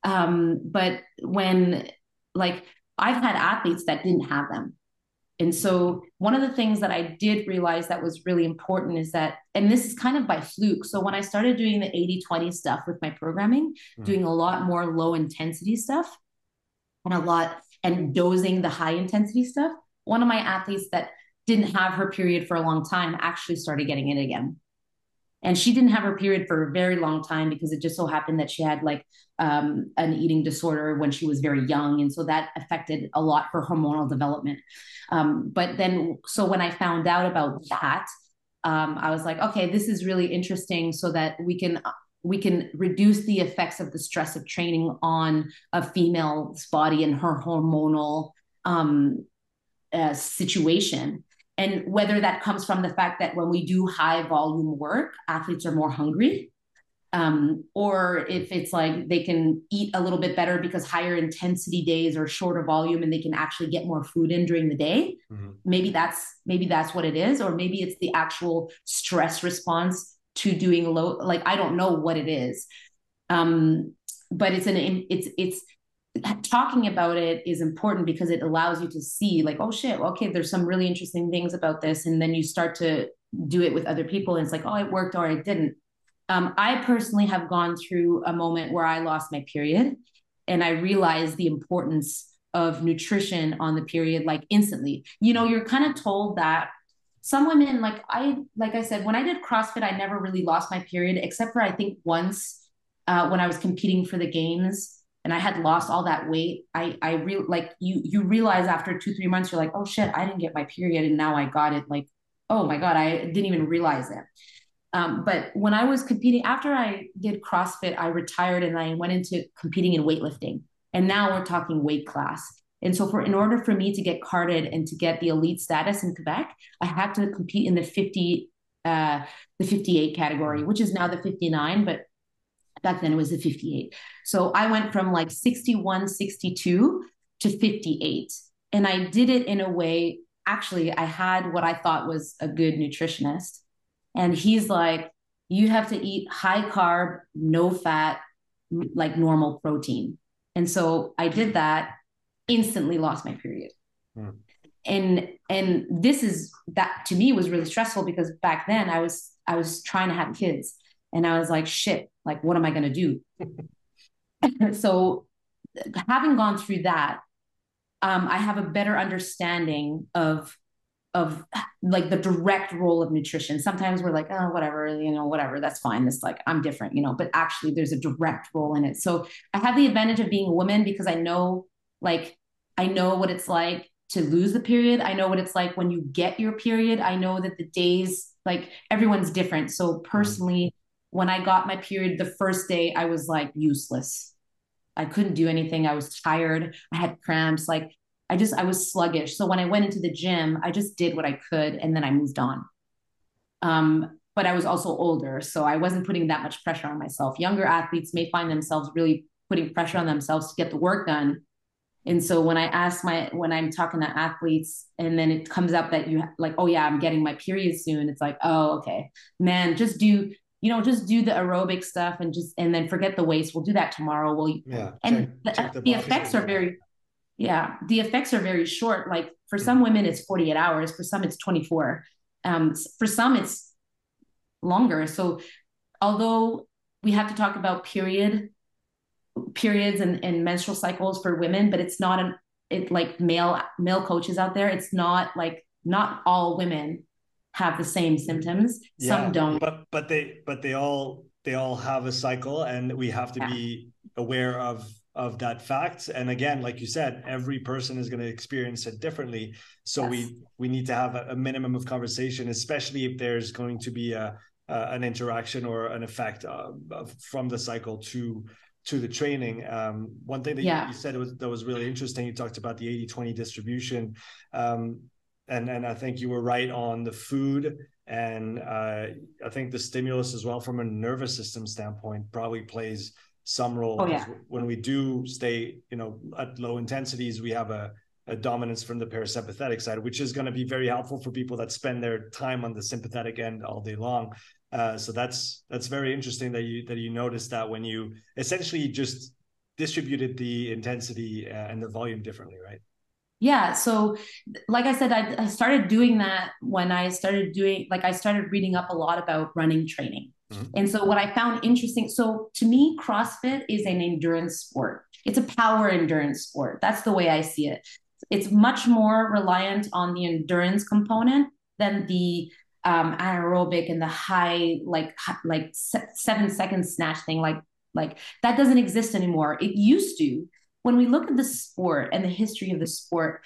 [SPEAKER 2] Um, but when like I've had athletes that didn't have them. And so one of the things that I did realize that was really important is that, and this is kind of by fluke. So when I started doing the 80 20 stuff with my programming, mm. doing a lot more low intensity stuff and a lot and dosing the high intensity stuff, one of my athletes that didn't have her period for a long time actually started getting it again. And she didn't have her period for a very long time because it just so happened that she had like um, an eating disorder when she was very young. And so that affected a lot her hormonal development. Um, but then so when i found out about that um, i was like okay this is really interesting so that we can we can reduce the effects of the stress of training on a female's body and her hormonal um, uh, situation and whether that comes from the fact that when we do high volume work, athletes are more hungry, um, or if it's like they can eat a little bit better because higher intensity days or shorter volume and they can actually get more food in during the day. Mm-hmm. Maybe that's maybe that's what it is, or maybe it's the actual stress response to doing low. Like I don't know what it is, um, but it's an it's it's talking about it is important because it allows you to see like oh shit okay there's some really interesting things about this. And then you start to do it with other people. And it's like oh it worked or it didn't. Um, i personally have gone through a moment where i lost my period and i realized the importance of nutrition on the period like instantly. You know you're kind of told that some women like i like i said when i did crossfit i never really lost my period except for i think once uh, when i was competing for the games and I had lost all that weight, I I real like you you realize after two three months you're like oh shit I didn't get my period and now I got it like oh my god I didn't even realize it. Um, but when I was competing after I did CrossFit, I retired and I went into competing in weightlifting, and now we're talking weight class. And so, for in order for me to get carded and to get the elite status in Quebec, I had to compete in the 50, uh, the 58 category, which is now the 59. But Back then it was a 58. So I went from like 61, 62 to 58. And I did it in a way, actually, I had what I thought was a good nutritionist. And he's like, you have to eat high carb, no fat, like normal protein. And so I did that, instantly lost my period. Hmm. And and this is that to me was really stressful because back then I was I was trying to have kids and I was like, shit, like, what am I going to do? so, having gone through that, um, I have a better understanding of of like the direct role of nutrition. Sometimes we're like, oh, whatever, you know, whatever, that's fine. It's like I'm different, you know, but actually there's a direct role in it. So I have the advantage of being a woman because I know like I know what it's like to lose the period. I know what it's like when you get your period. I know that the days like everyone's different. So personally, when I got my period the first day, I was like useless. I couldn't do anything. I was tired. I had cramps. Like I just, I was sluggish. So when I went into the gym, I just did what I could and then I moved on. Um, but I was also older. So I wasn't putting that much pressure on myself. Younger athletes may find themselves really putting pressure on themselves to get the work done. And so when I ask my, when I'm talking to athletes and then it comes up that you like, oh yeah, I'm getting my period soon. It's like, oh, okay, man, just do, you know, just do the aerobic stuff and just and then forget the weights. We'll do that tomorrow. We'll
[SPEAKER 1] yeah,
[SPEAKER 2] and check, check the, the effects are very yeah, the effects are very short. Like for some women, it's 48 hours. For some, it's 24. Um, for some, it's longer. So although we have to talk about period periods and, and menstrual cycles for women, but it's not an it like male male coaches out there. It's not like not all women have the same symptoms. Yeah, Some don't.
[SPEAKER 1] But but they but they all they all have a cycle and we have to yeah. be aware of of that fact and again like you said every person is going to experience it differently so yes. we we need to have a, a, minimum of conversation especially if there's going to be a, an interaction or an effect uh, from the cycle to to the training um, one thing that yeah. you, you, said was that was really interesting you talked about the 80-20 distribution um, and and i think you were right on the food and uh, i think the stimulus as well from a nervous system standpoint probably plays some role.
[SPEAKER 2] Oh, yeah.
[SPEAKER 1] When we do stay, you know, at low intensities, we have a, a dominance from the parasympathetic side, which is going to be very helpful for people that spend their time on the sympathetic end all day long. Uh, so that's that's very interesting that you that you noticed that when you essentially just distributed the intensity uh, and the volume differently, right?
[SPEAKER 2] Yeah. So, like I said, I, I started doing that when I started doing, like, I started reading up a lot about running training. Mm-hmm. And so, what I found interesting so to me, CrossFit is an endurance sport, it's a power endurance sport. That's the way I see it. It's much more reliant on the endurance component than the um, anaerobic and the high, like, like seven second snatch thing. Like, like that doesn't exist anymore. It used to. When we look at the sport and the history of the sport,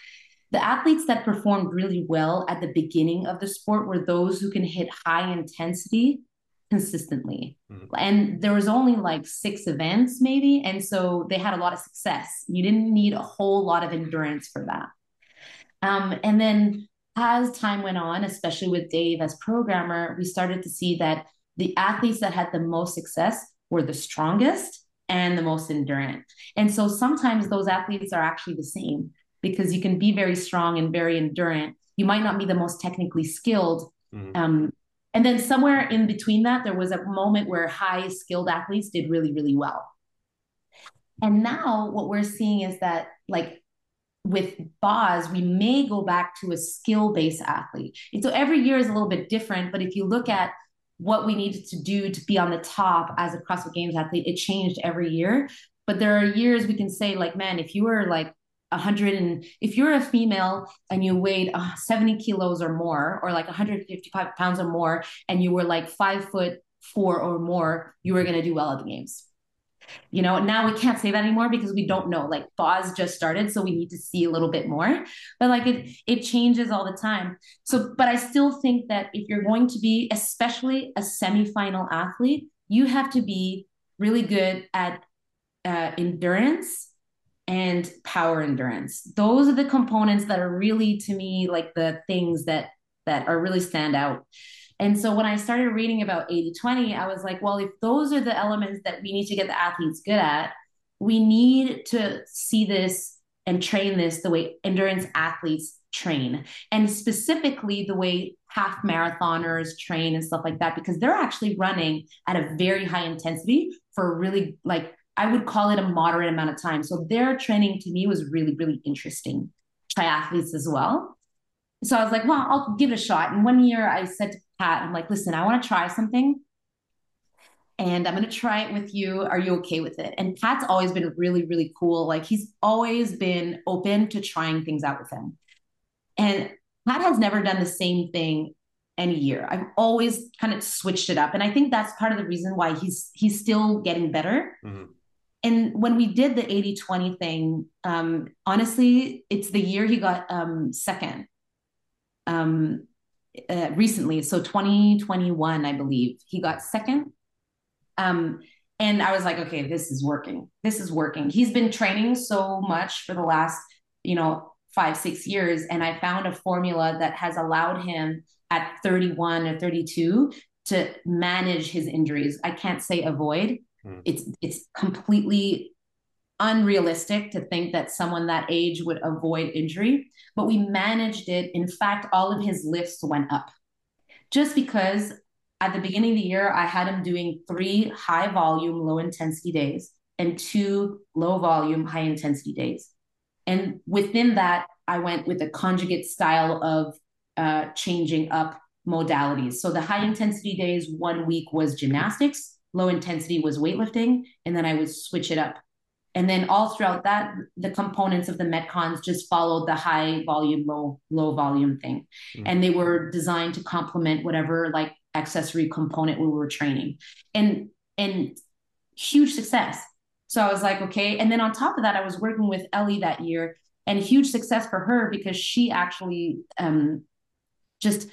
[SPEAKER 2] the athletes that performed really well at the beginning of the sport were those who can hit high intensity consistently. Mm-hmm. And there was only like six events, maybe. And so they had a lot of success. You didn't need a whole lot of endurance for that. Um, and then as time went on, especially with Dave as programmer, we started to see that the athletes that had the most success were the strongest and the most endurant. And so sometimes those athletes are actually the same because you can be very strong and very endurant. You might not be the most technically skilled, mm-hmm. um, and then somewhere in between that, there was a moment where high skilled athletes did really, really well. And now what we're seeing is that, like with Boz, we may go back to a skill based athlete. And so every year is a little bit different. But if you look at what we needed to do to be on the top as a CrossFit Games athlete, it changed every year. But there are years we can say, like, man, if you were like 100 and if you're a female and you weighed uh, 70 kilos or more or like 155 pounds or more and you were like five foot four or more you were going to do well at the games you know now we can't say that anymore because we don't know like Boz just started so we need to see a little bit more but like it it changes all the time so but i still think that if you're going to be especially a semifinal athlete you have to be really good at uh, endurance and power endurance. Those are the components that are really to me like the things that that are really stand out. And so when I started reading about 80-20, I was like, well, if those are the elements that we need to get the athletes good at, we need to see this and train this the way endurance athletes train and specifically the way half marathoners train and stuff like that because they're actually running at a very high intensity for really like I would call it a moderate amount of time. So their training to me was really, really interesting. Triathletes as well. So I was like, well, I'll give it a shot. And one year I said to Pat, I'm like, listen, I want to try something. And I'm going to try it with you. Are you okay with it? And Pat's always been really, really cool. Like he's always been open to trying things out with him. And Pat has never done the same thing any year. I've always kind of switched it up. And I think that's part of the reason why he's he's still getting better. Mm-hmm and when we did the 80 20 thing, um, honestly, it's the year he got um, second um, uh, recently. So 2021, I believe, he got second. Um, and I was like, okay, this is working. This is working. He's been training so much for the last, you know, five, six years. And I found a formula that has allowed him at 31 or 32 to manage his injuries. I can't say avoid Mm. It's it's completely unrealistic to think that someone that age would avoid injury, but we managed it. In fact, all of his lifts went up just because at the beginning of the year, I had him doing three high volume, low intensity days and two low volume, high intensity days. And within that, I went with a conjugate style of uh, changing up modalities. So the high intensity days, one week was gymnastics, low intensity was weightlifting, and then I would switch it up. And then all throughout that, the components of the Metcons just followed the high volume, low, low volume thing. Mm-hmm. And they were designed to complement whatever like accessory component we were training. And and huge success. So I was like, okay. And then on top of that, I was working with Ellie that year and huge success for her because she actually um, just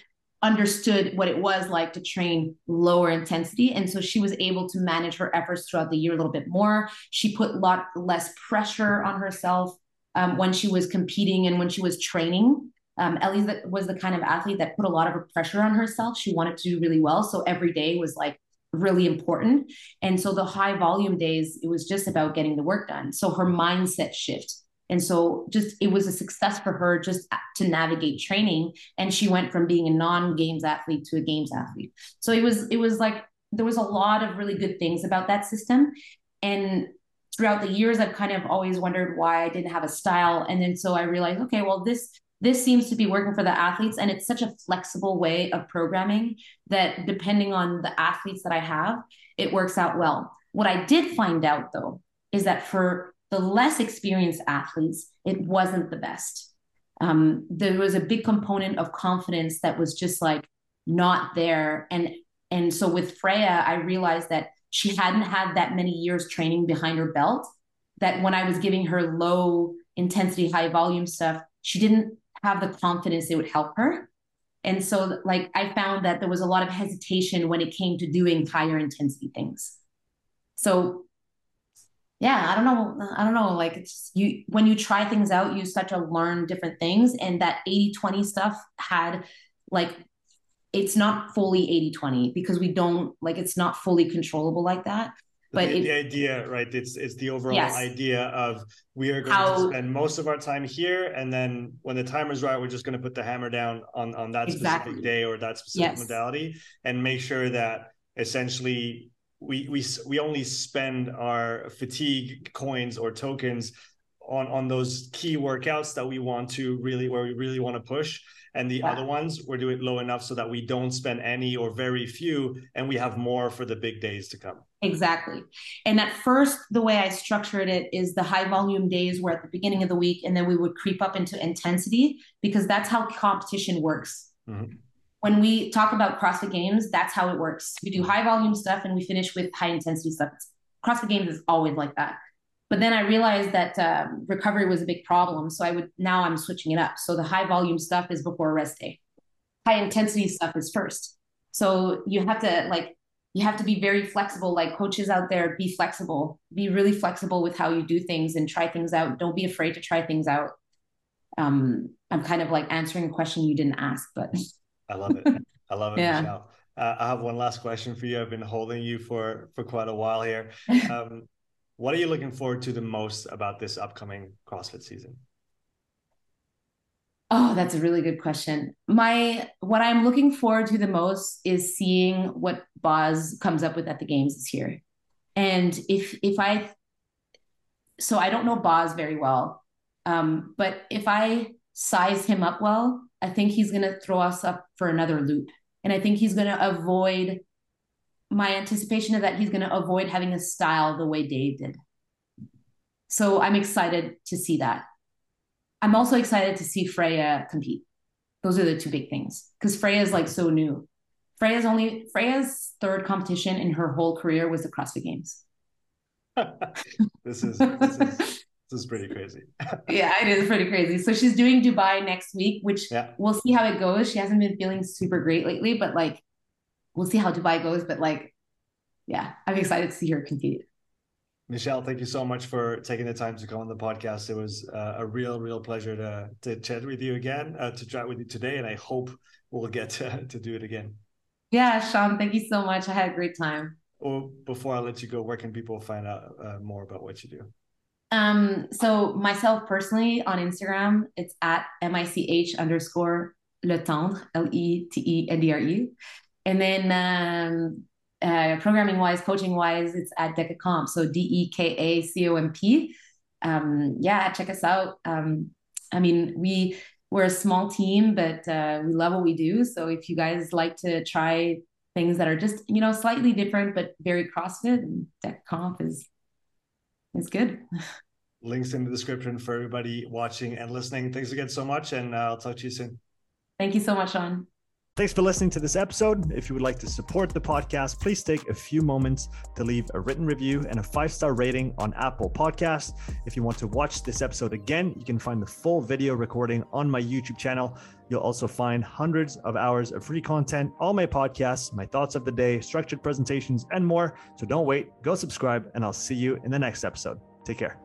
[SPEAKER 2] understood what it was like to train lower intensity. And so she was able to manage her efforts throughout the year a little bit more. She put a lot less pressure on herself um, when she was competing and when she was training. Um, ellie was the kind of athlete that put a lot of pressure on herself. She wanted to do really well. So every day was like really important. And so the high volume days it was just about getting the work done. So her mindset shift and so just it was a success for her just to navigate training. And she went from being a non-games athlete to a games athlete. So it was it was like there was a lot of really good things about that system. And throughout the years, I've kind of always wondered why I didn't have a style. And then so I realized, okay, well, this this seems to be working for the athletes and it's such a flexible way of programming that depending on the athletes that i have it works out well what i did find out though is that for the less experienced athletes, it wasn't the best. Um, there was a big component of confidence that was just like not there. And and so with Freya, I realized that she hadn't had that many years training behind her belt. That when I was giving her low intensity, high volume stuff, she didn't have the confidence it would help her. And so, like, I found that there was a lot of hesitation when it came to doing higher intensity things. So yeah i don't know i don't know like it's you when you try things out you start to learn different things and that 80 20 stuff had like it's not fully 80 20 because we don't like it's not fully controllable like that
[SPEAKER 1] but the, it, the idea right it's it's the overall yes. idea of we are going How, to spend most of our time here and then when the timer's right we're just going to put the hammer down on on that exactly. specific day or that specific yes. modality and make sure that essentially we we we only spend our fatigue coins or tokens on on those key workouts that we want to really where we really want to push. And the other ones we're doing low enough so that we don't spend any or very few and we have more for the big days to come.
[SPEAKER 2] Exactly. And at first the way i structured it is the high volume days were at the beginning of the week and then we would creep up into intensity because that's how competition works. Mm-hmm when we talk about CrossFit Games, that's how it works. We do high volume stuff and we finish with high intensity stuff. CrossFit Games is always like that. But then I realized that uh, recovery was a big problem. So I would now I'm switching it up. So the high volume stuff is before rest day. High intensity stuff is first. So you have to like you have to be very flexible. Like coaches out there, be flexible. Be really flexible with how you do things and try things out. Don't be afraid to try things out. Um, I'm kind of like answering a question you didn't ask, but
[SPEAKER 1] I love it. I love it, yeah. Michelle. Uh, I have one last question for you. I've been holding you for for quite a while here. Um, what are you looking forward to the most about this upcoming CrossFit season?
[SPEAKER 2] Oh, that's a really good question. My what I'm looking forward to the most is seeing what Boz comes up with at the games this year. And if if I so I don't know Boz very well. Um, but if I size him up well, I think he's going to throw us up for another loop. And I think he's going to avoid my anticipation of that he's going to avoid having a style the way Dave did. So I'm excited to see that. I'm also excited to see Freya compete. Those are the two big things because Freya is like so new. Freya's only Freya's third competition in her whole career was the CrossFit Games.
[SPEAKER 1] this is this is this is pretty crazy.
[SPEAKER 2] yeah, it is pretty crazy. So she's doing Dubai next week, which yeah. we'll see how it goes. She hasn't been feeling super great lately, but like we'll see how Dubai goes. But like, yeah, I'm excited to see her compete.
[SPEAKER 1] Michelle, thank you so much for taking the time to come on the podcast. It was uh, a real, real pleasure to to chat with you again, uh, to chat with you today, and I hope we'll get to, to do it again.
[SPEAKER 2] Yeah, Sean, thank you so much. I had a great time.
[SPEAKER 1] Well, before I let you go, where can people find out uh, more about what you do?
[SPEAKER 2] Um, so myself personally on Instagram, it's at mich underscore le tendre, L E T E N D R E. And then um, uh, programming wise, coaching wise, it's at Deka Comp. So D E K A C O M P. Um, yeah, check us out. Um, I mean, we we're a small team, but uh, we love what we do. So if you guys like to try things that are just you know slightly different but very CrossFit Conf is is good.
[SPEAKER 3] Links in the description for everybody watching and listening. Thanks again so much, and uh, I'll talk to you soon.
[SPEAKER 2] Thank you so much, Sean.
[SPEAKER 1] Thanks for listening to this episode. If you would like to support the podcast, please take a few moments to leave a written review and a five star rating on Apple Podcasts. If you want to watch this episode again, you can find the full video recording on my YouTube channel. You'll also find hundreds of hours of free content, all my podcasts, my thoughts of the day, structured presentations, and more. So don't wait, go subscribe, and I'll see you in the next episode. Take care.